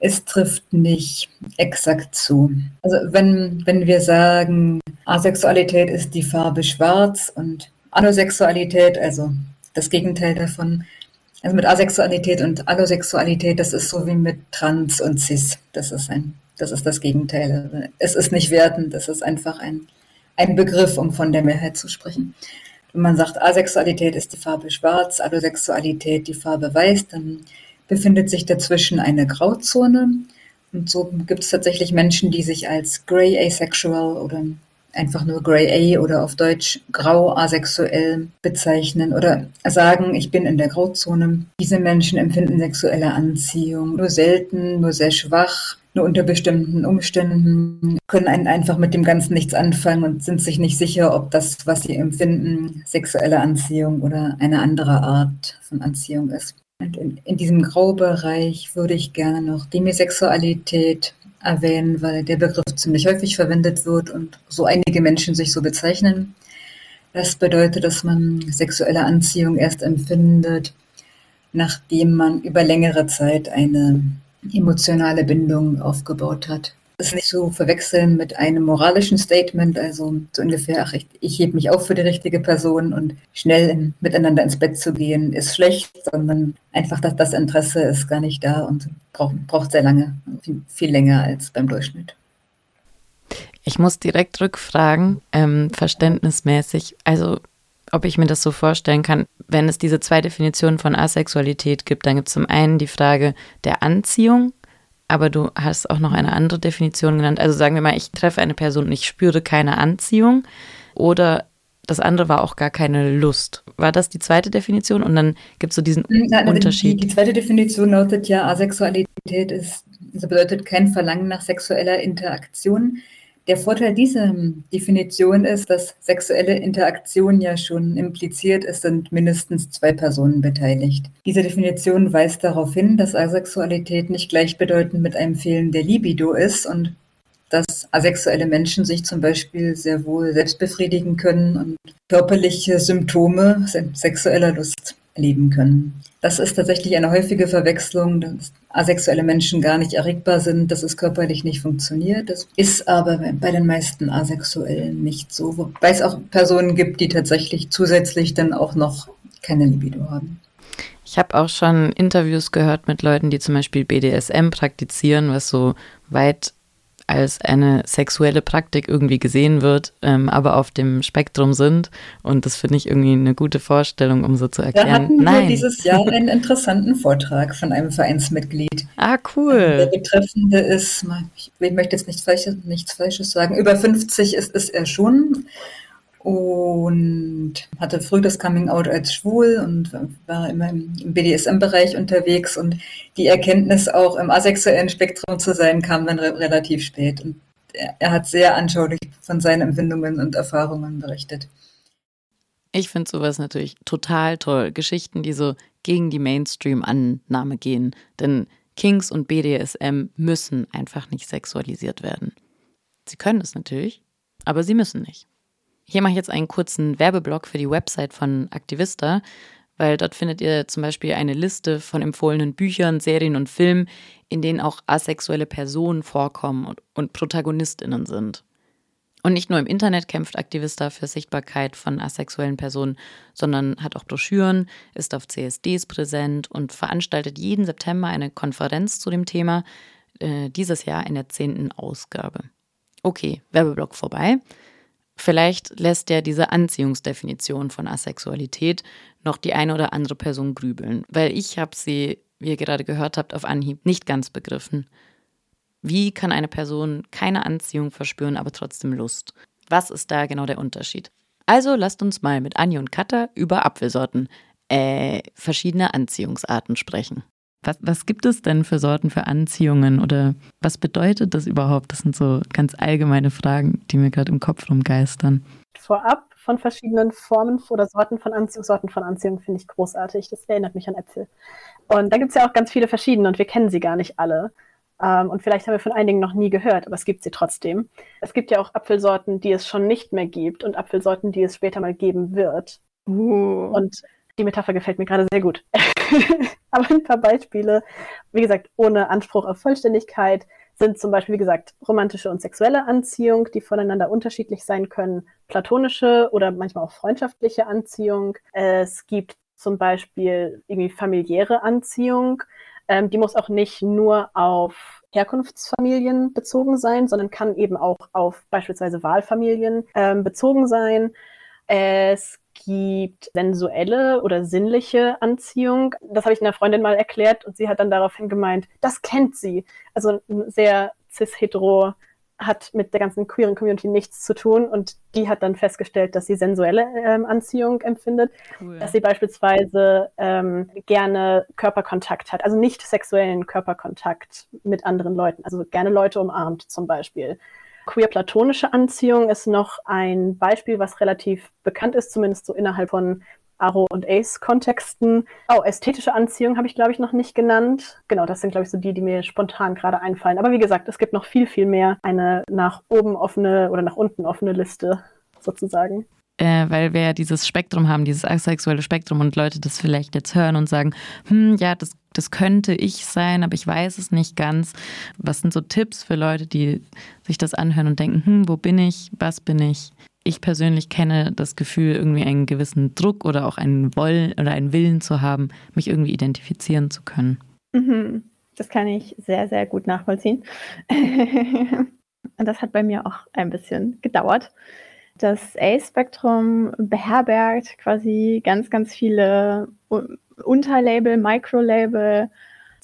es trifft nicht exakt zu. Also wenn, wenn wir sagen, Asexualität ist die Farbe schwarz und Anosexualität, also das Gegenteil davon, also mit Asexualität und Allosexualität, das ist so wie mit Trans und Cis. Das ist ein, das ist das Gegenteil. Es ist nicht wertend, das ist einfach ein, ein Begriff, um von der Mehrheit zu sprechen. Wenn man sagt, Asexualität ist die Farbe schwarz, Allosexualität die Farbe weiß, dann befindet sich dazwischen eine Grauzone. Und so gibt es tatsächlich Menschen, die sich als Grey Asexual oder einfach nur Grey A oder auf Deutsch grau asexuell bezeichnen oder sagen, ich bin in der Grauzone. Diese Menschen empfinden sexuelle Anziehung nur selten, nur sehr schwach, nur unter bestimmten Umständen, können einen einfach mit dem Ganzen nichts anfangen und sind sich nicht sicher, ob das, was sie empfinden, sexuelle Anziehung oder eine andere Art von Anziehung ist. Und in, in diesem Graubereich würde ich gerne noch Demisexualität erwähnen, weil der Begriff ziemlich häufig verwendet wird und so einige Menschen sich so bezeichnen. Das bedeutet, dass man sexuelle Anziehung erst empfindet, nachdem man über längere Zeit eine emotionale Bindung aufgebaut hat ist nicht zu verwechseln mit einem moralischen Statement, also so ungefähr, ach, ich, ich hebe mich auf für die richtige Person und schnell in, miteinander ins Bett zu gehen ist schlecht, sondern einfach, dass das Interesse ist gar nicht da und braucht, braucht sehr lange, viel, viel länger als beim Durchschnitt. Ich muss direkt rückfragen, ähm, verständnismäßig, also ob ich mir das so vorstellen kann, wenn es diese zwei Definitionen von Asexualität gibt, dann gibt es zum einen die Frage der Anziehung aber du hast auch noch eine andere Definition genannt. Also sagen wir mal, ich treffe eine Person und ich spüre keine Anziehung oder das andere war auch gar keine Lust. War das die zweite Definition? Und dann gibt es so diesen Nein, Unterschied. Die, die, zweite Definition lautet ja, Asexualität ist, also bedeutet kein Verlangen nach sexueller Interaktion. Der Vorteil dieser Definition ist, dass sexuelle Interaktion ja schon impliziert ist, sind mindestens zwei Personen beteiligt. Diese Definition weist darauf hin, dass Asexualität nicht gleichbedeutend mit einem Fehlen der Libido ist und dass asexuelle Menschen sich zum Beispiel sehr wohl selbst befriedigen können und körperliche Symptome sexueller Lust erleben können. Das ist tatsächlich eine häufige Verwechslung, dass asexuelle Menschen gar nicht erregbar sind, dass es körperlich nicht funktioniert. Das ist aber bei den meisten Asexuellen nicht so, wobei es auch Personen gibt, die tatsächlich zusätzlich dann auch noch keine Libido haben. Ich habe auch schon Interviews gehört mit Leuten, die zum Beispiel BDSM praktizieren, was so weit als eine sexuelle Praktik irgendwie gesehen wird, ähm, aber auf dem Spektrum sind. Und das finde ich irgendwie eine gute Vorstellung, um so zu erklären. Da hatten Nein. wir dieses Jahr einen interessanten Vortrag von einem Vereinsmitglied. Ah, cool. Der Betreffende ist, ich möchte jetzt nichts Falsches, nichts Falsches sagen, über 50 ist, ist er schon und hatte früh das Coming Out als schwul und war immer im BDSM-Bereich unterwegs und die Erkenntnis auch im asexuellen Spektrum zu sein kam dann re relativ spät und er, er, hat sehr anschaulich von seinen Empfindungen und Erfahrungen berichtet. Ich finde sowas natürlich total toll. Geschichten, die so gegen die Mainstream-Annahme gehen. Denn Kings und BDSM müssen einfach nicht sexualisiert werden. Sie können es natürlich, aber sie müssen nicht. Hier mache ich jetzt einen kurzen Werbeblock für die Website von Aktivista, weil dort findet ihr zum Beispiel eine Liste von empfohlenen Büchern, Serien und Filmen, in denen auch asexuelle Personen vorkommen und, und Protagonistinnen sind. Und nicht nur im Internet kämpft Aktivista für Sichtbarkeit von asexuellen Personen, sondern hat auch Broschüren, ist auf CSDs präsent und veranstaltet jeden September eine Konferenz zu dem Thema, äh, dieses Jahr in der zehnten Ausgabe. Okay, Werbeblock vorbei. Vielleicht lässt ja diese Anziehungsdefinition von Asexualität noch die eine oder andere Person grübeln, weil ich habe sie, wie ihr gerade gehört habt, auf Anhieb nicht ganz begriffen. Wie kann eine Person keine Anziehung verspüren, aber trotzdem Lust? Was ist da genau der Unterschied? Also lasst uns mal mit Anni und Katha über Apfelsorten, äh, verschiedene Anziehungsarten sprechen. Was, was gibt es denn für Sorten für Anziehungen oder was bedeutet das überhaupt? Das sind so ganz allgemeine Fragen, die mir gerade im Kopf rumgeistern. Vorab von verschiedenen Formen oder Sorten von Anziehung, Sorten von Anziehung finde ich großartig. Das erinnert mich an Äpfel. Und da gibt es ja auch ganz viele verschiedene und wir kennen sie gar nicht alle. Ähm, und vielleicht haben wir von einigen noch nie gehört, aber es gibt sie trotzdem. Es gibt ja auch Apfelsorten, die es schon nicht mehr gibt und Apfelsorten, die es später mal geben wird. Uh. Und die Metapher gefällt mir gerade sehr gut. Aber ein paar Beispiele, wie gesagt, ohne Anspruch auf Vollständigkeit, sind zum Beispiel, wie gesagt, romantische und sexuelle Anziehung, die voneinander unterschiedlich sein können, platonische oder manchmal auch freundschaftliche Anziehung. Es gibt zum Beispiel irgendwie familiäre Anziehung. Ähm, die muss auch nicht nur auf Herkunftsfamilien bezogen sein, sondern kann eben auch auf beispielsweise Wahlfamilien ähm, bezogen sein. Es gibt sensuelle oder sinnliche Anziehung. Das habe ich einer Freundin mal erklärt und sie hat dann daraufhin gemeint, das kennt sie. Also ein sehr cis-hetero hat mit der ganzen queeren Community nichts zu tun und die hat dann festgestellt, dass sie sensuelle ähm, Anziehung empfindet, cool. dass sie beispielsweise ähm, gerne Körperkontakt hat, also nicht sexuellen Körperkontakt mit anderen Leuten, also gerne Leute umarmt zum Beispiel. Queer-platonische Anziehung ist noch ein Beispiel, was relativ bekannt ist, zumindest so innerhalb von Aro- und Ace-Kontexten. Oh, ästhetische Anziehung habe ich, glaube ich, noch nicht genannt. Genau, das sind, glaube ich, so die, die mir spontan gerade einfallen. Aber wie gesagt, es gibt noch viel, viel mehr. Eine nach oben offene oder nach unten offene Liste sozusagen äh, weil wir ja dieses Spektrum haben, dieses asexuelle Spektrum und Leute das vielleicht jetzt hören und sagen, hm, ja, das, das könnte ich sein, aber ich weiß es nicht ganz. Was sind so Tipps für Leute, die sich das anhören und denken, hm, wo bin ich, was bin ich? Ich persönlich kenne das Gefühl, irgendwie einen gewissen Druck oder auch einen Wollen oder einen Willen zu haben, mich irgendwie identifizieren zu können. Mhm. Das kann ich sehr, sehr gut nachvollziehen. und das hat bei mir auch ein bisschen gedauert. Das A-Spektrum beherbergt quasi ganz, ganz viele Unterlabel, Microlabel,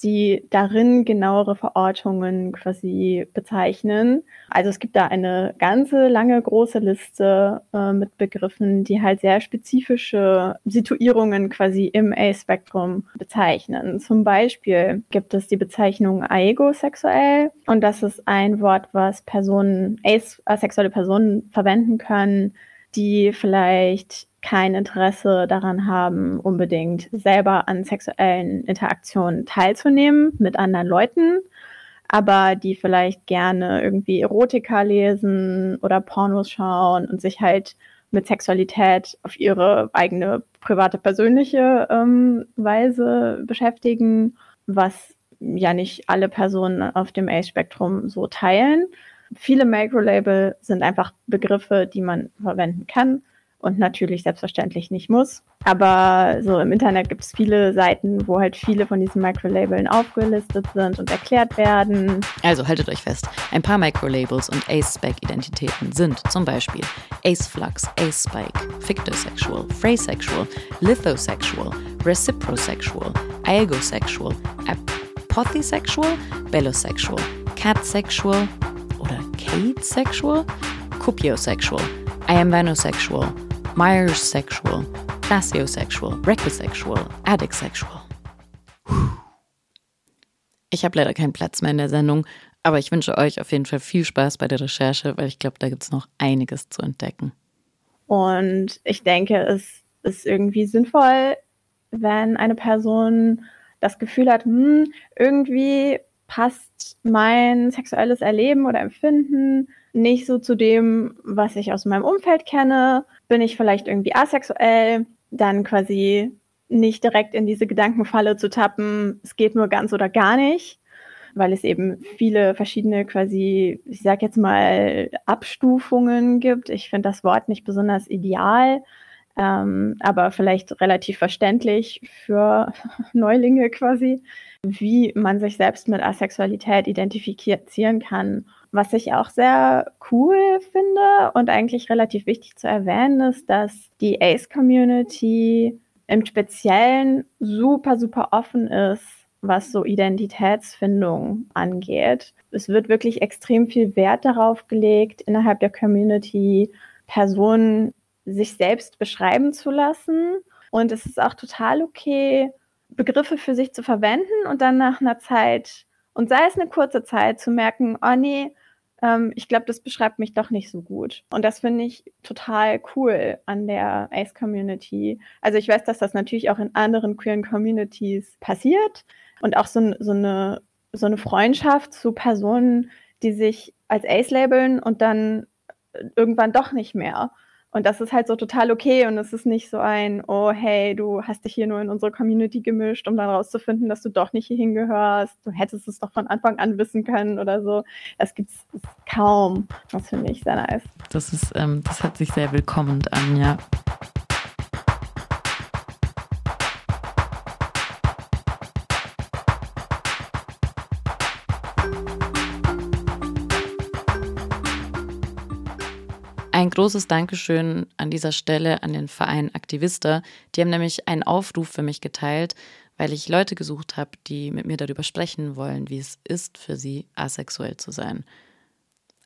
die darin genauere Verortungen quasi bezeichnen. Also es gibt da eine ganze lange große Liste äh, mit Begriffen, die halt sehr spezifische Situierungen quasi im A-Spektrum bezeichnen. Zum Beispiel gibt es die Bezeichnung aegosexuell und das ist ein Wort, was Personen, asexuelle Personen verwenden können, die vielleicht kein Interesse daran haben, unbedingt selber an sexuellen Interaktionen teilzunehmen mit anderen Leuten, aber die vielleicht gerne irgendwie Erotika lesen oder Pornos schauen und sich halt mit Sexualität auf ihre eigene private, persönliche ähm, Weise beschäftigen, was ja nicht alle Personen auf dem Ace-Spektrum so teilen. Viele Macro-Label sind einfach Begriffe, die man verwenden kann und natürlich selbstverständlich nicht muss. Aber so im Internet gibt es viele Seiten, wo halt viele von diesen Microlabeln aufgelistet sind und erklärt werden. Also haltet euch fest, ein paar Microlabels und Ace-Spec-Identitäten sind zum Beispiel Ace-Flux, Ace-Spike, Fictosexual, Phrasexual, Lithosexual, Reciprosexual, Algosexual, Apothesexual, Bellosexual, Catsexual oder Catesexual, Cupiosexual, I am vanosexual, Myers sexual, Classiosexual, Recosexual, Addictsexual. Ich habe leider keinen Platz mehr in der Sendung, aber ich wünsche euch auf jeden Fall viel Spaß bei der Recherche, weil ich glaube, da gibt es noch einiges zu entdecken. Und ich denke, es ist irgendwie sinnvoll, wenn eine Person das Gefühl hat, hm, irgendwie passt mein sexuelles Erleben oder Empfinden nicht so zu dem, was ich aus meinem Umfeld kenne. Bin ich vielleicht irgendwie asexuell, dann quasi nicht direkt in diese Gedankenfalle zu tappen, es geht nur ganz oder gar nicht, weil es eben viele verschiedene quasi, ich sag jetzt mal, Abstufungen gibt. Ich finde das Wort nicht besonders ideal, ähm, aber vielleicht relativ verständlich für Neulinge quasi, wie man sich selbst mit Asexualität identifizieren kann was ich auch sehr cool finde und eigentlich relativ wichtig zu erwähnen ist, dass die Ace-Community im Speziellen super, super offen ist, was so Identitätsfindung angeht. Es wird wirklich extrem viel Wert darauf gelegt, innerhalb der Community Personen sich selbst beschreiben zu lassen. Und es ist auch total okay, Begriffe für sich zu verwenden und dann nach einer Zeit und sei es eine kurze Zeit zu merken, oh nee, ähm, ich glaube, das beschreibt mich doch nicht so gut. Und das finde ich total cool an der Ace-Community. Also ich weiß, dass das natürlich auch in anderen queeren Communities passiert und auch so, so, eine, so eine Freundschaft zu Personen, die sich als Ace labeln und dann irgendwann doch nicht mehr. Und das ist halt so total okay und es ist nicht so ein, oh hey, du hast dich hier nur in unsere Community gemischt, um dann rauszufinden, dass du doch nicht hier hingehörst. Du hättest es doch von Anfang an wissen können oder so. Das gibt es kaum. Das finde ich sehr nice. Das ist, ähm, das hört sich sehr willkommen an, ja. Ein großes Dankeschön an dieser Stelle an den Verein Aktivista. Die haben nämlich einen Aufruf für mich geteilt, weil ich Leute gesucht habe, die mit mir darüber sprechen wollen, wie es ist, für sie asexuell zu sein.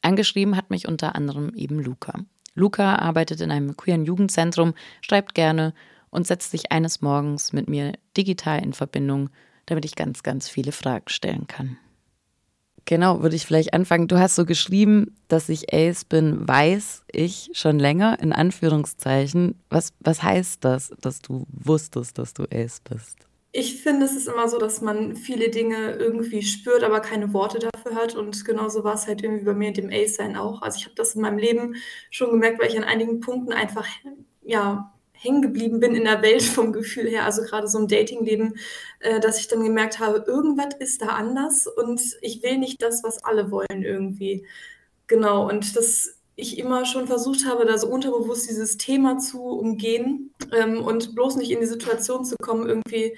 Angeschrieben hat mich unter anderem eben Luca. Luca arbeitet in einem queeren Jugendzentrum, schreibt gerne und setzt sich eines Morgens mit mir digital in Verbindung, damit ich ganz, ganz viele Fragen stellen kann. Genau, würde ich vielleicht anfangen. Du hast so geschrieben, dass ich Ace bin, weiß ich schon länger, in Anführungszeichen. Was, was heißt das, dass du wusstest, dass du Ace bist? Ich finde, es ist immer so, dass man viele Dinge irgendwie spürt, aber keine Worte dafür hat. Und genauso war es halt irgendwie bei mir in dem Ace-Sein auch. Also ich habe das in meinem Leben schon gemerkt, weil ich an einigen Punkten einfach ja, hängen geblieben bin in der Welt vom Gefühl her, also gerade so im Datingleben, äh, dass ich dann gemerkt habe, irgendwas ist da anders und ich will nicht das, was alle wollen irgendwie. Genau, und dass ich immer schon versucht habe, da so unterbewusst dieses Thema zu umgehen ähm, und bloß nicht in die Situation zu kommen, irgendwie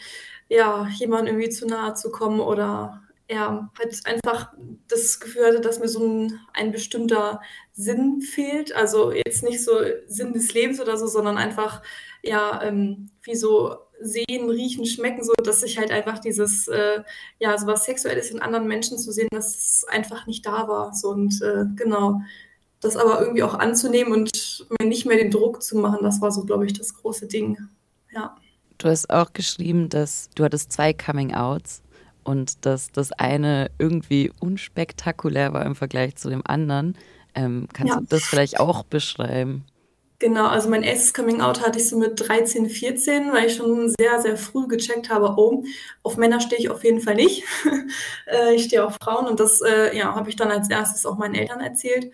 ja, jemandem irgendwie zu nahe zu kommen oder ja, halt einfach das Gefühl hatte, dass mir so ein, ein bestimmter Sinn fehlt. Also jetzt nicht so Sinn des Lebens oder so, sondern einfach, ja, ähm, wie so sehen, riechen, schmecken, so dass ich halt einfach dieses, äh, ja, so was Sexuelles in anderen Menschen zu sehen, dass es einfach nicht da war. So und äh, genau, das aber irgendwie auch anzunehmen und mir nicht mehr den Druck zu machen, das war so, glaube ich, das große Ding. Ja. Du hast auch geschrieben, dass du hattest zwei Coming-Outs und dass das eine irgendwie unspektakulär war im Vergleich zu dem anderen. Ähm, kannst ja. du das vielleicht auch beschreiben? Genau, also mein erstes Coming Out hatte ich so mit 13, 14, weil ich schon sehr, sehr früh gecheckt habe, oh, auf Männer stehe ich auf jeden Fall nicht. Äh, ich stehe auf Frauen und das äh, ja, habe ich dann als erstes auch meinen Eltern erzählt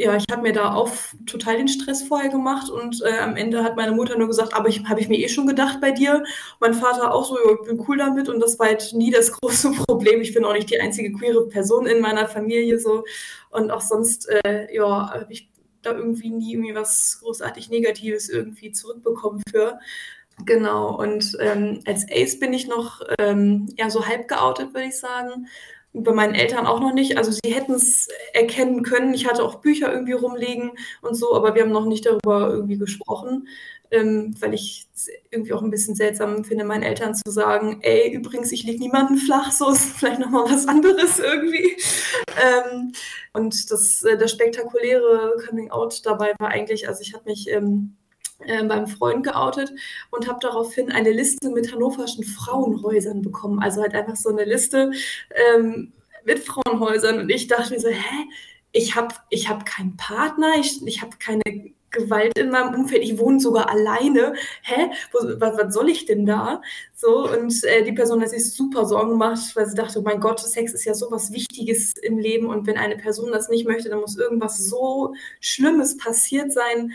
ja, ich habe mir da auch total den Stress vorher gemacht und äh, am Ende hat meine Mutter nur gesagt, aber ich habe ich mir eh schon gedacht bei dir. Mein Vater auch so, ich bin cool damit und das war halt nie das große Problem. Ich bin auch nicht die einzige queere Person in meiner Familie so und auch sonst, äh, ja, habe ich da irgendwie nie irgendwie was großartig Negatives irgendwie zurückbekommen für. Genau, und ähm, als Ace bin ich noch ähm, ja, so halb geoutet, würde ich sagen bei meinen Eltern auch noch nicht. Also sie hätten es erkennen können. Ich hatte auch Bücher irgendwie rumliegen und so, aber wir haben noch nicht darüber irgendwie gesprochen, ähm, weil ich es irgendwie auch ein bisschen seltsam finde, meinen Eltern zu sagen, ey, übrigens, ich liege niemanden flach, so ist vielleicht nochmal was anderes irgendwie. Ähm, und das, äh, das spektakuläre Coming Out dabei war eigentlich, also ich habe mich ähm, äh, beim Freund geoutet und habe daraufhin eine Liste mit hannoverschen Frauenhäusern bekommen. Also halt einfach so eine Liste ähm, mit Frauenhäusern. Und ich dachte mir so, hä? Ich habe ich hab keinen Partner, ich, ich habe keine Gewalt in meinem Umfeld, ich wohne sogar alleine. Hä? Was, was soll ich denn da? So, und äh, die Person hat sich super Sorgen gemacht, weil sie dachte, oh mein Gott, Sex ist ja so was Wichtiges im Leben und wenn eine Person das nicht möchte, dann muss irgendwas so Schlimmes passiert sein,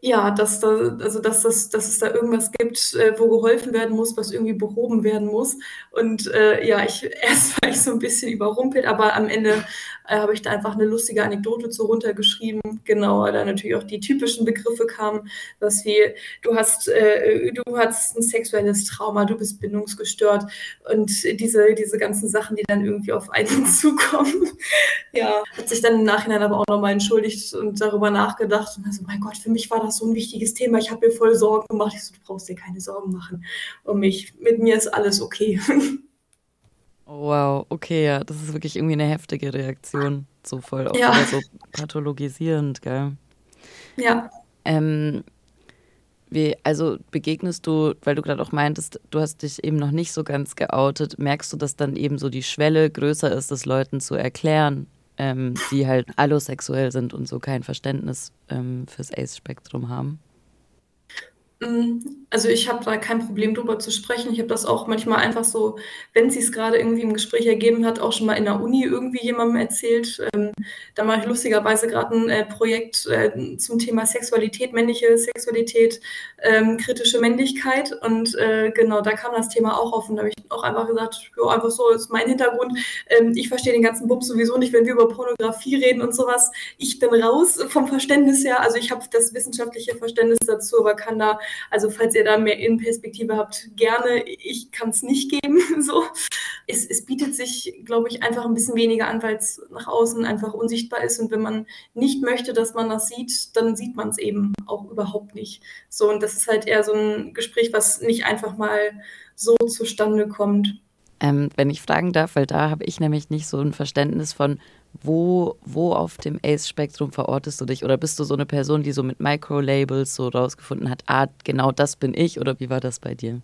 ja, dass, da, also dass, das, dass es da irgendwas gibt, äh, wo geholfen werden muss, was irgendwie behoben werden muss. Und äh, ja, ich erst war ich so ein bisschen überrumpelt, aber am Ende äh, habe ich da einfach eine lustige Anekdote zu runtergeschrieben. Genau, da natürlich auch die typischen Begriffe kamen, dass wie du hast, äh, du hast ein sexuelles Trauma, du bist bindungsgestört und diese, diese ganzen Sachen, die dann irgendwie auf einen zukommen. ja, hat sich dann im Nachhinein aber auch nochmal entschuldigt und darüber nachgedacht und also, mein Gott, für mich war das so ein wichtiges Thema. Ich habe mir voll Sorgen gemacht. Ich so, du brauchst dir keine Sorgen machen um mich. Mit mir ist alles okay. Oh, wow, okay, ja, das ist wirklich irgendwie eine heftige Reaktion. So voll auch ja. so pathologisierend, gell? Ja. Ähm, wie, also begegnest du, weil du gerade auch meintest, du hast dich eben noch nicht so ganz geoutet, merkst du, dass dann eben so die Schwelle größer ist, das Leuten zu erklären, ähm, die halt allosexuell sind und so kein Verständnis ähm, fürs Ace-Spektrum haben? Mm, also ich habe da kein Problem drüber zu sprechen. Ich habe das auch manchmal einfach so, wenn sie es gerade irgendwie im Gespräch ergeben hat, auch schon mal in der Uni irgendwie jemandem erzählt. Ähm, da mache ich lustigerweise gerade ein äh, Projekt äh, zum Thema Sexualität, männliche Sexualität, ähm, kritische Männlichkeit. Und äh, genau, da kam das Thema auch auf und da habe ich auch einfach gesagt, ja, einfach so ist mein Hintergrund. Ähm, ich verstehe den ganzen Bums sowieso nicht, wenn wir über Pornografie reden und sowas. Ich bin raus vom Verständnis her. Also ich habe das wissenschaftliche Verständnis dazu, aber kann da also falls ihr da mehr Innenperspektive habt, gerne. Ich kann es nicht geben. So. Es, es bietet sich, glaube ich, einfach ein bisschen weniger an, weil es nach außen einfach unsichtbar ist. Und wenn man nicht möchte, dass man das sieht, dann sieht man es eben auch überhaupt nicht. So, und das ist halt eher so ein Gespräch, was nicht einfach mal so zustande kommt. Ähm, wenn ich fragen darf, weil da habe ich nämlich nicht so ein Verständnis von, wo, wo auf dem ACE-Spektrum verortest du dich? Oder bist du so eine Person, die so mit Micro-Labels so rausgefunden hat, ah, genau das bin ich? Oder wie war das bei dir?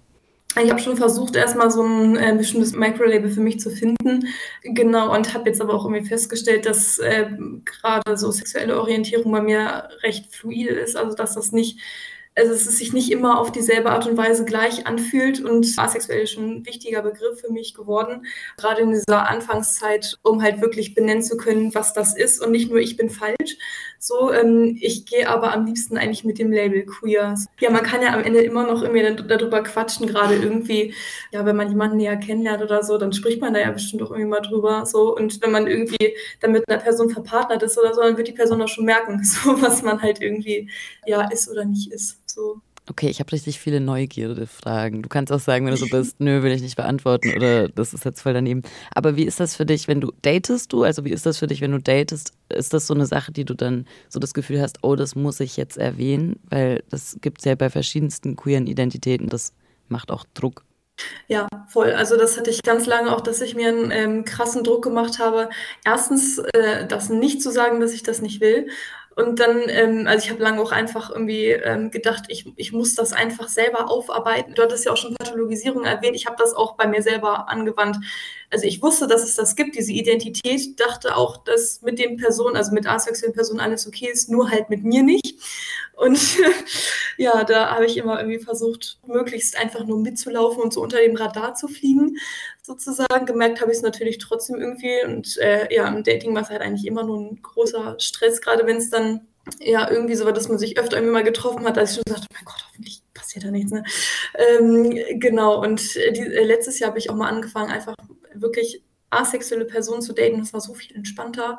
Ich habe schon versucht, erstmal so ein äh, bestimmtes Micro-Label für mich zu finden. Genau, und habe jetzt aber auch irgendwie festgestellt, dass äh, gerade so sexuelle Orientierung bei mir recht fluide ist. Also, dass das nicht also dass es sich nicht immer auf dieselbe Art und Weise gleich anfühlt und asexuell ist schon ein wichtiger Begriff für mich geworden, gerade in dieser Anfangszeit, um halt wirklich benennen zu können, was das ist und nicht nur ich bin falsch. So, ähm, ich gehe aber am liebsten eigentlich mit dem Label queer. Ja, man kann ja am Ende immer noch irgendwie darüber quatschen, gerade irgendwie, ja, wenn man jemanden näher kennenlernt oder so, dann spricht man da ja bestimmt auch irgendwie mal drüber. So, und wenn man irgendwie dann mit einer Person verpartnert ist oder so, dann wird die Person auch schon merken, so was man halt irgendwie ja ist oder nicht ist. So. Okay, ich habe richtig viele Neugierde Fragen. Du kannst auch sagen, wenn du so bist, nö, will ich nicht beantworten oder das ist jetzt voll daneben. Aber wie ist das für dich, wenn du datest du? Also wie ist das für dich, wenn du datest? Ist das so eine Sache, die du dann so das Gefühl hast, oh, das muss ich jetzt erwähnen? Weil das gibt es ja bei verschiedensten queeren Identitäten. Das macht auch Druck. Ja, voll. Also das hatte ich ganz lange auch, dass ich mir einen ähm, krassen Druck gemacht habe. Erstens, äh, das nicht zu sagen, dass ich das nicht will. Und dann, ähm, also ich habe lange auch einfach irgendwie ähm, gedacht, ich, ich muss das einfach selber aufarbeiten. Du hattest ja auch schon Pathologisierung erwähnt. Ich habe das auch bei mir selber angewandt. also ich wusste, dass es das gibt, diese Identität, dachte auch, dass mit den Personen, also mit asexuellen Personen alles okay ist, nur halt mit mir nicht. Und ja, da habe ich immer irgendwie versucht, möglichst einfach nur mitzulaufen und so unter dem Radar zu fliegen, sozusagen. Gemerkt habe ich es natürlich trotzdem irgendwie. Und äh, ja, im Dating war es halt eigentlich immer nur ein großer Stress, gerade wenn es dann ja irgendwie so war, dass man sich öfter irgendwie mal getroffen hat, als ich schon gesagt habe, mein Gott, hoffentlich passiert da nichts. Ne? Ähm, genau, und die, äh, letztes Jahr habe ich auch mal angefangen, einfach wirklich asexuelle Personen zu daten. Das war so viel entspannter.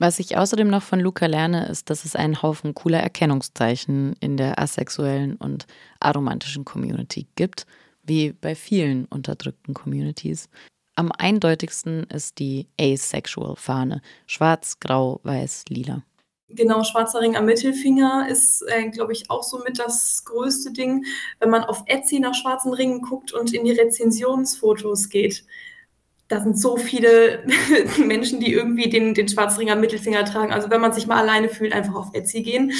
Was ich außerdem noch von Luca lerne, ist, dass es einen Haufen cooler Erkennungszeichen in der asexuellen und aromantischen Community gibt, wie bei vielen unterdrückten Communities. Am eindeutigsten ist die Asexual-Fahne. Schwarz, grau, weiß, lila. Genau, schwarzer Ring am Mittelfinger ist, äh, glaube ich, auch so mit das größte Ding. Wenn man auf Etsy nach schwarzen Ringen guckt und in die Rezensionsfotos geht, da sind so viele Menschen, die irgendwie den, den Schwarzring am Mittelfinger tragen. Also wenn man sich mal alleine fühlt, einfach auf Etsy gehen.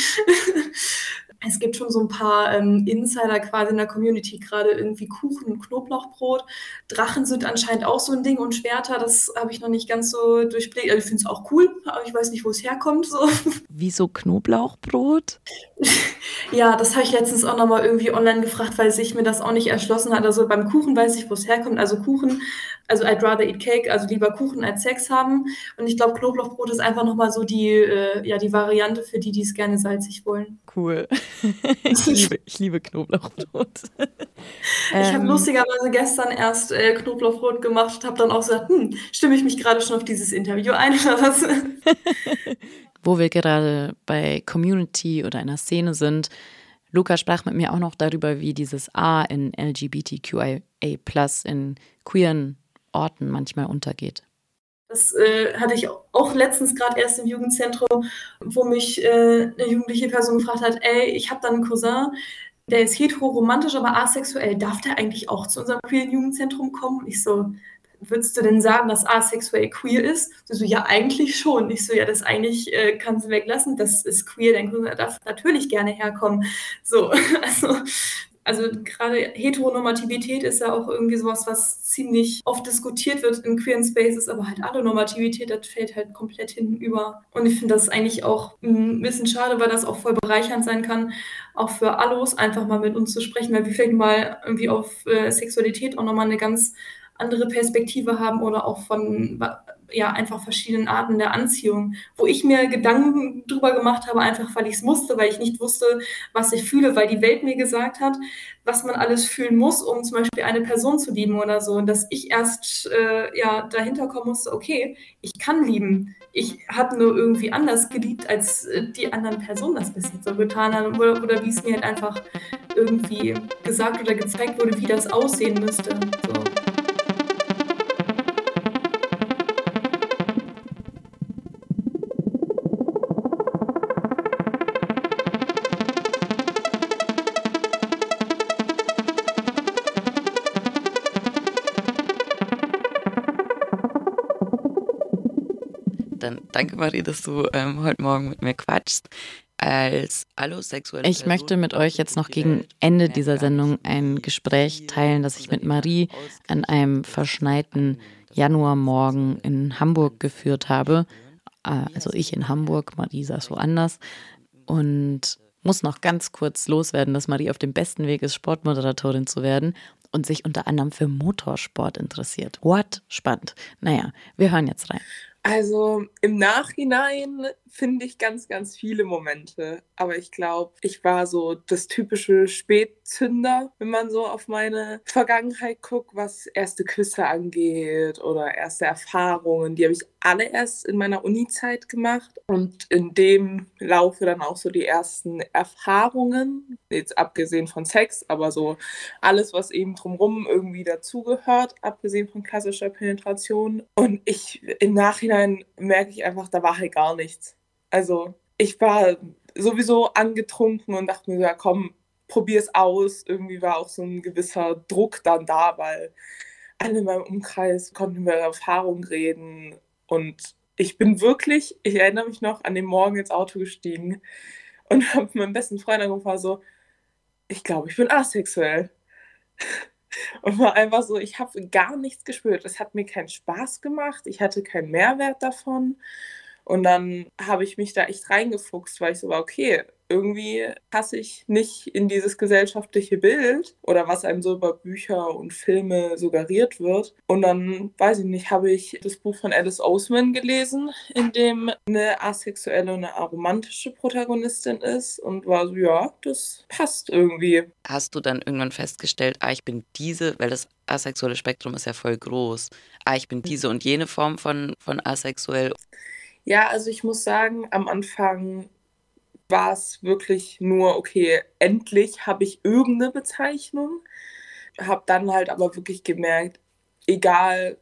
es gibt schon so ein paar ähm, Insider quasi in der Community, gerade irgendwie Kuchen und Knoblauchbrot. Drachen sind anscheinend auch so ein Ding und Schwerter, das habe ich noch nicht ganz so durchblickt. Also ich finde es auch cool, aber ich weiß nicht, wo es herkommt. So. Wieso Knoblauchbrot? ja, das habe ich letztens auch nochmal irgendwie online gefragt, weil sich mir das auch nicht erschlossen hat. Also beim Kuchen weiß ich, wo es herkommt. Also Kuchen, also I'd rather eat cake, also lieber Kuchen als Sex haben. Und ich glaube, Knoblauchbrot ist einfach nochmal so die, äh, ja, die Variante für die, die es gerne salzig wollen. Cool. ich, liebe, ich liebe Knoblauchbrot. ich habe ähm, lustigerweise gestern erst äh, Knoblauchbrot gemacht und habe dann auch gesagt, hm, stimme ich mich gerade schon auf dieses Interview ein oder was? Wo wir gerade bei Community oder einer Szene sind, Luca sprach mit mir auch noch darüber, wie dieses A in LGBTQIA in queeren Orten manchmal untergeht. Das äh, hatte ich auch letztens gerade erst im Jugendzentrum, wo mich äh, eine jugendliche Person gefragt hat, ey, ich habe da einen Cousin, der ist heteroromantisch, aber asexuell. Darf der eigentlich auch zu unserem queeren Jugendzentrum kommen? Ich so, würdest du denn sagen, dass asexuell queer ist? Du so, ja, eigentlich schon. Ich so, ja, das eigentlich äh, kannst du weglassen, das ist queer, dein Cousin darf natürlich gerne herkommen. So, also also gerade Heteronormativität ist ja auch irgendwie sowas, was ziemlich oft diskutiert wird in queeren Spaces, aber halt alle Normativität, das fällt halt komplett hinüber. Und ich finde das eigentlich auch ein bisschen schade, weil das auch voll bereichernd sein kann, auch für Allos einfach mal mit uns zu sprechen, weil wir vielleicht mal irgendwie auf äh, Sexualität auch nochmal eine ganz andere Perspektive haben oder auch von ja einfach verschiedenen Arten der Anziehung, wo ich mir Gedanken drüber gemacht habe, einfach weil ich es musste, weil ich nicht wusste, was ich fühle, weil die Welt mir gesagt hat, was man alles fühlen muss, um zum Beispiel eine Person zu lieben oder so, und dass ich erst äh, ja dahinter kommen musste, okay, ich kann lieben, ich habe nur irgendwie anders geliebt, als äh, die anderen Personen das bis jetzt so getan haben oder, oder wie es mir halt einfach irgendwie gesagt oder gezeigt wurde, wie das aussehen müsste. So. Danke, Marie, dass du ähm, heute Morgen mit mir quatschst. Als allosexuelle Ich möchte mit euch jetzt noch gegen Ende dieser Sendung ein Gespräch teilen, das ich mit Marie an einem verschneiten Januarmorgen in Hamburg geführt habe. Ah, also ich in Hamburg, Marie saß woanders. Und muss noch ganz kurz loswerden, dass Marie auf dem besten Weg ist, Sportmoderatorin zu werden und sich unter anderem für Motorsport interessiert. What? Spannend. Naja, wir hören jetzt rein. Also im Nachhinein finde ich ganz, ganz viele Momente. Aber ich glaube, ich war so das typische Spätzünder, wenn man so auf meine Vergangenheit guckt, was erste Küsse angeht oder erste Erfahrungen. Die habe ich alle erst in meiner Uni-Zeit gemacht und in dem Laufe dann auch so die ersten Erfahrungen, jetzt abgesehen von Sex, aber so alles, was eben drumherum irgendwie dazugehört, abgesehen von klassischer Penetration. Und ich im Nachhinein merke ich einfach, da war halt gar nichts. Also ich war sowieso angetrunken und dachte mir, ja komm, probier's aus. Irgendwie war auch so ein gewisser Druck dann da, weil alle in meinem Umkreis konnten über Erfahrung reden. Und ich bin wirklich, ich erinnere mich noch, an dem Morgen ins Auto gestiegen und habe meinem besten Freund angerufen, so, ich glaube, ich bin asexuell. und war einfach so, ich habe gar nichts gespürt. Es hat mir keinen Spaß gemacht, ich hatte keinen Mehrwert davon. Und dann habe ich mich da echt reingefuchst, weil ich so war, okay, irgendwie passe ich nicht in dieses gesellschaftliche Bild oder was einem so über Bücher und Filme suggeriert wird. Und dann, weiß ich nicht, habe ich das Buch von Alice Oseman gelesen, in dem eine asexuelle und eine aromantische Protagonistin ist und war so, ja, das passt irgendwie. Hast du dann irgendwann festgestellt, ah, ich bin diese, weil das asexuelle Spektrum ist ja voll groß, ah, ich bin diese und jene Form von, von asexuell? Ja, also ich muss sagen, am Anfang war es wirklich nur, okay, endlich habe ich irgendeine Bezeichnung. Habe dann halt aber wirklich gemerkt, egal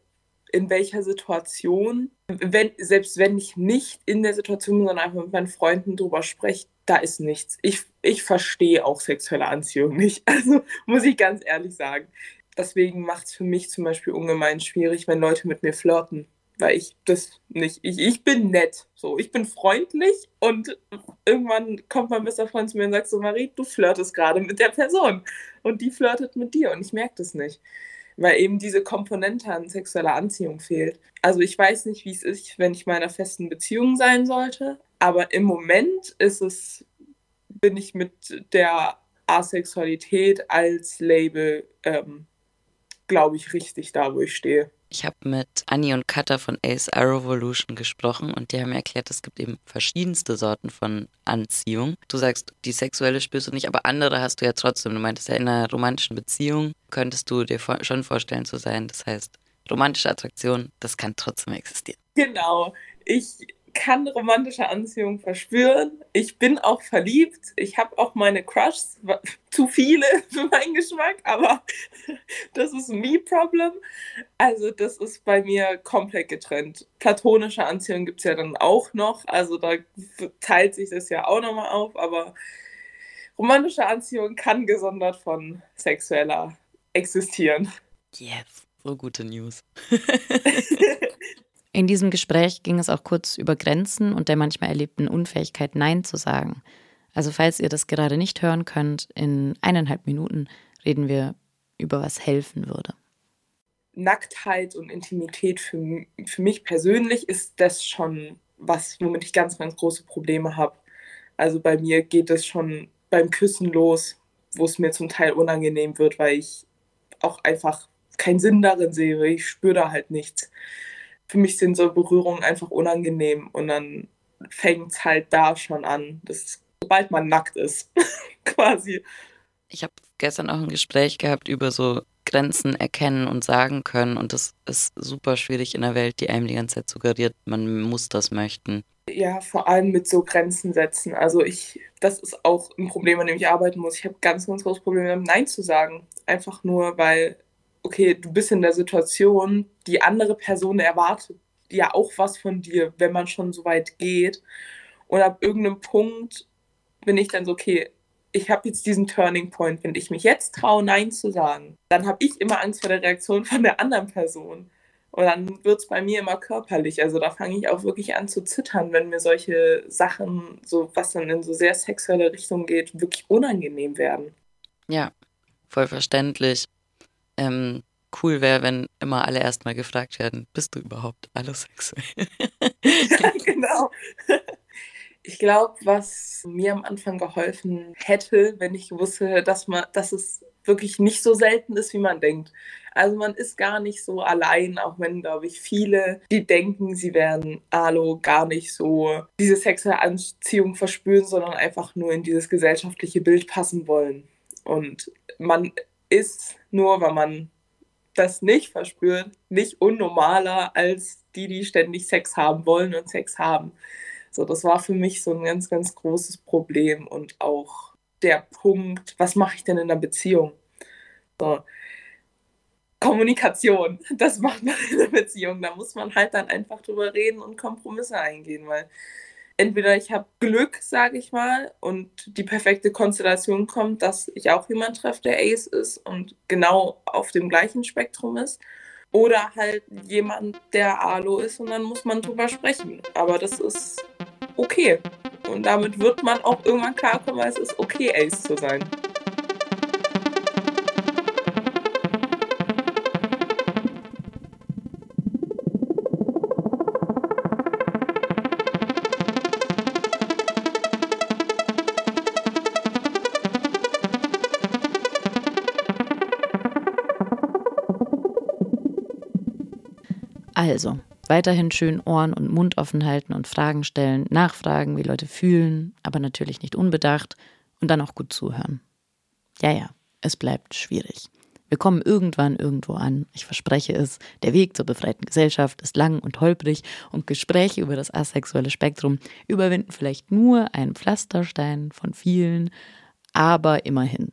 in welcher Situation, wenn, selbst wenn ich nicht in der Situation bin, sondern einfach mit meinen Freunden drüber spreche, da ist nichts. Ich, ich verstehe auch sexuelle Anziehung nicht. Also muss ich ganz ehrlich sagen. Deswegen macht es für mich zum Beispiel ungemein schwierig, wenn Leute mit mir flirten weil ich das nicht, ich, ich bin nett, so, ich bin freundlich und irgendwann kommt mein bester Freund zu mir und sagt so, Marie, du flirtest gerade mit der Person und die flirtet mit dir und ich merke das nicht, weil eben diese Komponente an sexueller Anziehung fehlt. Also ich weiß nicht, wie es ist, wenn ich in einer festen Beziehung sein sollte, aber im Moment ist es, bin ich mit der Asexualität als Label, ähm, glaube ich, richtig da, wo ich stehe. Ich habe mit Annie und Katha von Ace Revolution gesprochen und die haben mir erklärt, es gibt eben verschiedenste Sorten von Anziehung. Du sagst, die sexuelle spürst du nicht, aber andere hast du ja trotzdem. Du meintest ja, in einer romantischen Beziehung könntest du dir schon vorstellen zu sein. Das heißt, romantische Attraktion, das kann trotzdem existieren. Genau. Ich kann romantische Anziehung verspüren. Ich bin auch verliebt. Ich habe auch meine Crushs, zu viele für meinen Geschmack, aber das ist ein Me-Problem. Also das ist bei mir komplett getrennt. Platonische Anziehung gibt es ja dann auch noch. Also da teilt sich das ja auch nochmal auf, aber romantische Anziehung kann gesondert von sexueller existieren. Yes, so gute News. In diesem Gespräch ging es auch kurz über Grenzen und der manchmal erlebten Unfähigkeit, Nein zu sagen. Also falls ihr das gerade nicht hören könnt, in eineinhalb Minuten reden wir über was helfen würde. Nacktheit und Intimität für, für mich persönlich ist das schon was, womit ich ganz, ganz große Probleme habe. Also bei mir geht es schon beim Küssen los, wo es mir zum Teil unangenehm wird, weil ich auch einfach keinen Sinn darin sehe. Ich spüre da halt nichts für mich sind so Berührungen einfach unangenehm und dann fängt es halt da schon an, dass, sobald man nackt ist, quasi. Ich habe gestern auch ein Gespräch gehabt über so Grenzen erkennen und sagen können und das ist super schwierig in einer Welt, die einem die ganze Zeit suggeriert, man muss das möchten. Ja, vor allem mit so Grenzen setzen. Also ich, das ist auch ein Problem, an dem ich arbeiten muss. Ich habe ganz, ganz großes Problem damit, Nein zu sagen. Einfach nur, weil okay, du bist in der Situation, die andere Person erwartet ja auch was von dir, wenn man schon so weit geht. Und ab irgendeinem Punkt bin ich dann so, okay, ich habe jetzt diesen Turning Point. Wenn ich mich jetzt traue, Nein zu sagen, dann habe ich immer Angst vor der Reaktion von der anderen Person. Und dann wird es bei mir immer körperlich. Also da fange ich auch wirklich an zu zittern, wenn mir solche Sachen, so was dann in so sehr sexuelle Richtung geht, wirklich unangenehm werden. Ja, voll verständlich ähm, cool wäre, wenn immer alle erstmal gefragt werden, bist du überhaupt allosexuell? ja, genau. Ich glaube, was mir am Anfang geholfen hätte, wenn ich wusste, dass man, dass es wirklich nicht so selten ist, wie man denkt. Also man ist gar nicht so allein, auch wenn, glaube ich, viele, die denken, sie wären Alo, gar nicht so diese sexuelle Anziehung verspüren, sondern einfach nur in dieses gesellschaftliche Bild passen wollen. Und man ist nur, weil man das nicht verspürt, nicht unnormaler als die, die ständig Sex haben wollen und Sex haben. So, das war für mich so ein ganz, ganz großes Problem und auch der Punkt, was mache ich denn in einer Beziehung? So. Kommunikation, das macht man in einer Beziehung. Da muss man halt dann einfach drüber reden und Kompromisse eingehen, weil entweder ich habe Glück, sage ich mal, und die perfekte Konstellation kommt, dass ich auch jemanden treffe, der Ace ist und genau auf dem gleichen Spektrum ist. Oder halt jemand, der Alo ist und dann muss man drüber sprechen. Aber das ist okay. Und damit wird man auch irgendwann klarkommen, weil es ist okay, Ace zu sein. Also, weiterhin schön Ohren und Mund offen halten und Fragen stellen, nachfragen, wie Leute fühlen, aber natürlich nicht unbedacht und dann auch gut zuhören. Ja, ja, es bleibt schwierig. Wir kommen irgendwann irgendwo an. Ich verspreche es. Der Weg zur befreiten Gesellschaft ist lang und holprig und Gespräche über das asexuelle Spektrum überwinden vielleicht nur einen Pflasterstein von vielen, aber immerhin.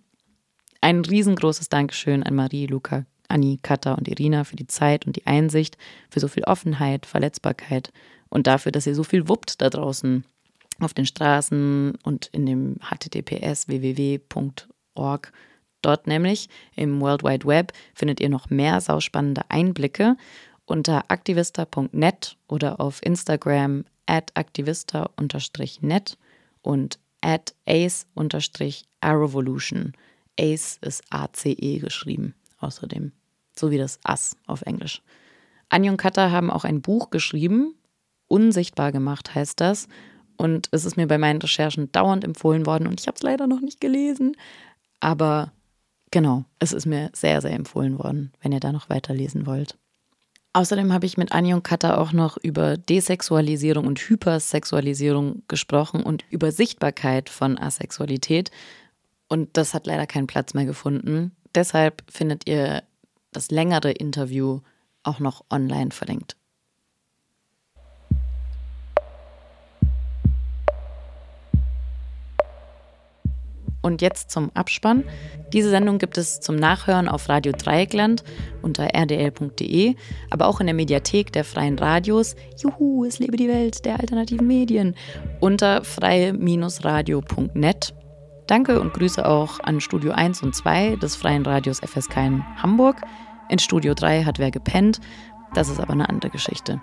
Ein riesengroßes Dankeschön an Marie, Luca, Anni, Katha und Irina für die Zeit und die Einsicht, für so viel Offenheit, Verletzbarkeit und dafür, dass ihr so viel wuppt da draußen auf den Straßen und in dem https www.org Dort nämlich im World Wide Web findet ihr noch mehr sauspannende Einblicke unter aktivista.net oder auf Instagram at aktivista-net und at ace-arevolution. Ace ist A-C-E geschrieben, außerdem, so wie das Ass auf Englisch. Anja und Katha haben auch ein Buch geschrieben, Unsichtbar gemacht heißt das. Und es ist mir bei meinen Recherchen dauernd empfohlen worden und ich habe es leider noch nicht gelesen. Aber Genau, es ist mir sehr, sehr empfohlen worden, wenn ihr da noch weiterlesen wollt. Außerdem habe ich mit Anja und Katha auch noch über Desexualisierung und Hypersexualisierung gesprochen und über Sichtbarkeit von Asexualität. Und das hat leider keinen Platz mehr gefunden. Deshalb findet ihr das längere Interview auch noch online verlinkt. Und jetzt zum Abspann. Diese Sendung gibt es zum Nachhören auf Radio Dreieckland unter rdl.de, aber auch in der Mediathek der Freien Radios. Juhu, es lebe die Welt der alternativen Medien unter freie-radio.net. Danke und Grüße auch an Studio 1 und 2 des Freien Radios FSK in Hamburg. In Studio 3 hat wer gepennt. Das ist aber eine andere Geschichte.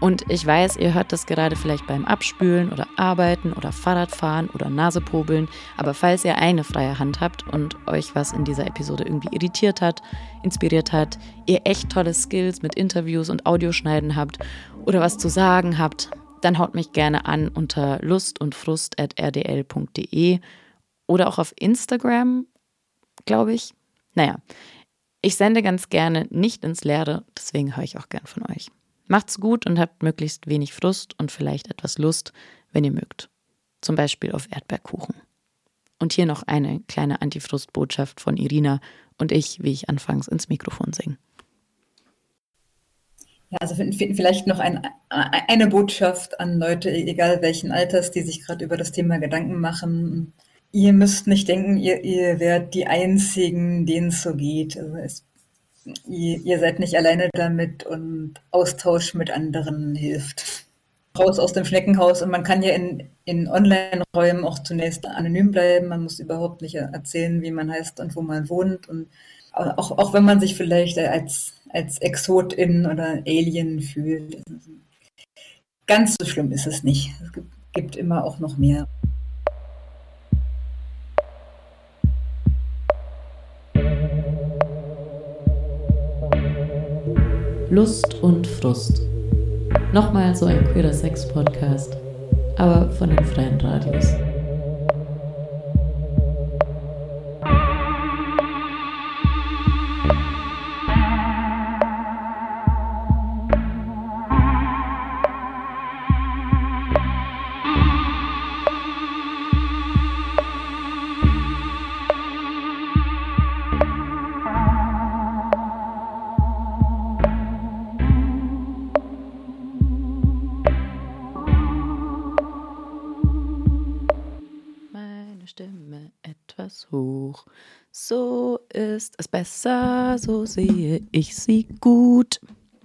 Und ich weiß, ihr hört das gerade vielleicht beim Abspülen oder Arbeiten oder Fahrradfahren oder Nasepobeln. Aber falls ihr eine freie Hand habt und euch was in dieser Episode irgendwie irritiert hat, inspiriert hat, ihr echt tolle Skills mit Interviews und Audioschneiden habt oder was zu sagen habt, dann haut mich gerne an unter lustundfrust.rdl.de oder auch auf Instagram, glaube ich. Naja, ich sende ganz gerne nicht ins Leere, deswegen höre ich auch gern von euch. Macht's gut und habt möglichst wenig Frust und vielleicht etwas Lust, wenn ihr mögt. Zum Beispiel auf Erdbeerkuchen. Und hier noch eine kleine Antifrustbotschaft von Irina und ich, wie ich anfangs ins Mikrofon singe. Ja, also vielleicht noch ein, eine Botschaft an Leute, egal welchen Alters, die sich gerade über das Thema Gedanken machen. Ihr müsst nicht denken, ihr, ihr werdet die Einzigen, denen es so geht. Also es ihr, ihr seid nicht alleine damit und Austausch mit anderen hilft. Raus aus dem Schneckenhaus und man kann ja in, in Online-Räumen auch zunächst anonym bleiben. Man muss überhaupt nicht erzählen, wie man heißt und wo man wohnt. Und auch, auch wenn man sich vielleicht als, als Exotin oder Alien fühlt. Ganz so schlimm ist es nicht. Es gibt, gibt immer auch noch mehr. Lust und Frust. Nochmal so ein queerer Sex-Podcast, aber von den freien Radios. Besser, so sehe ich sie gut.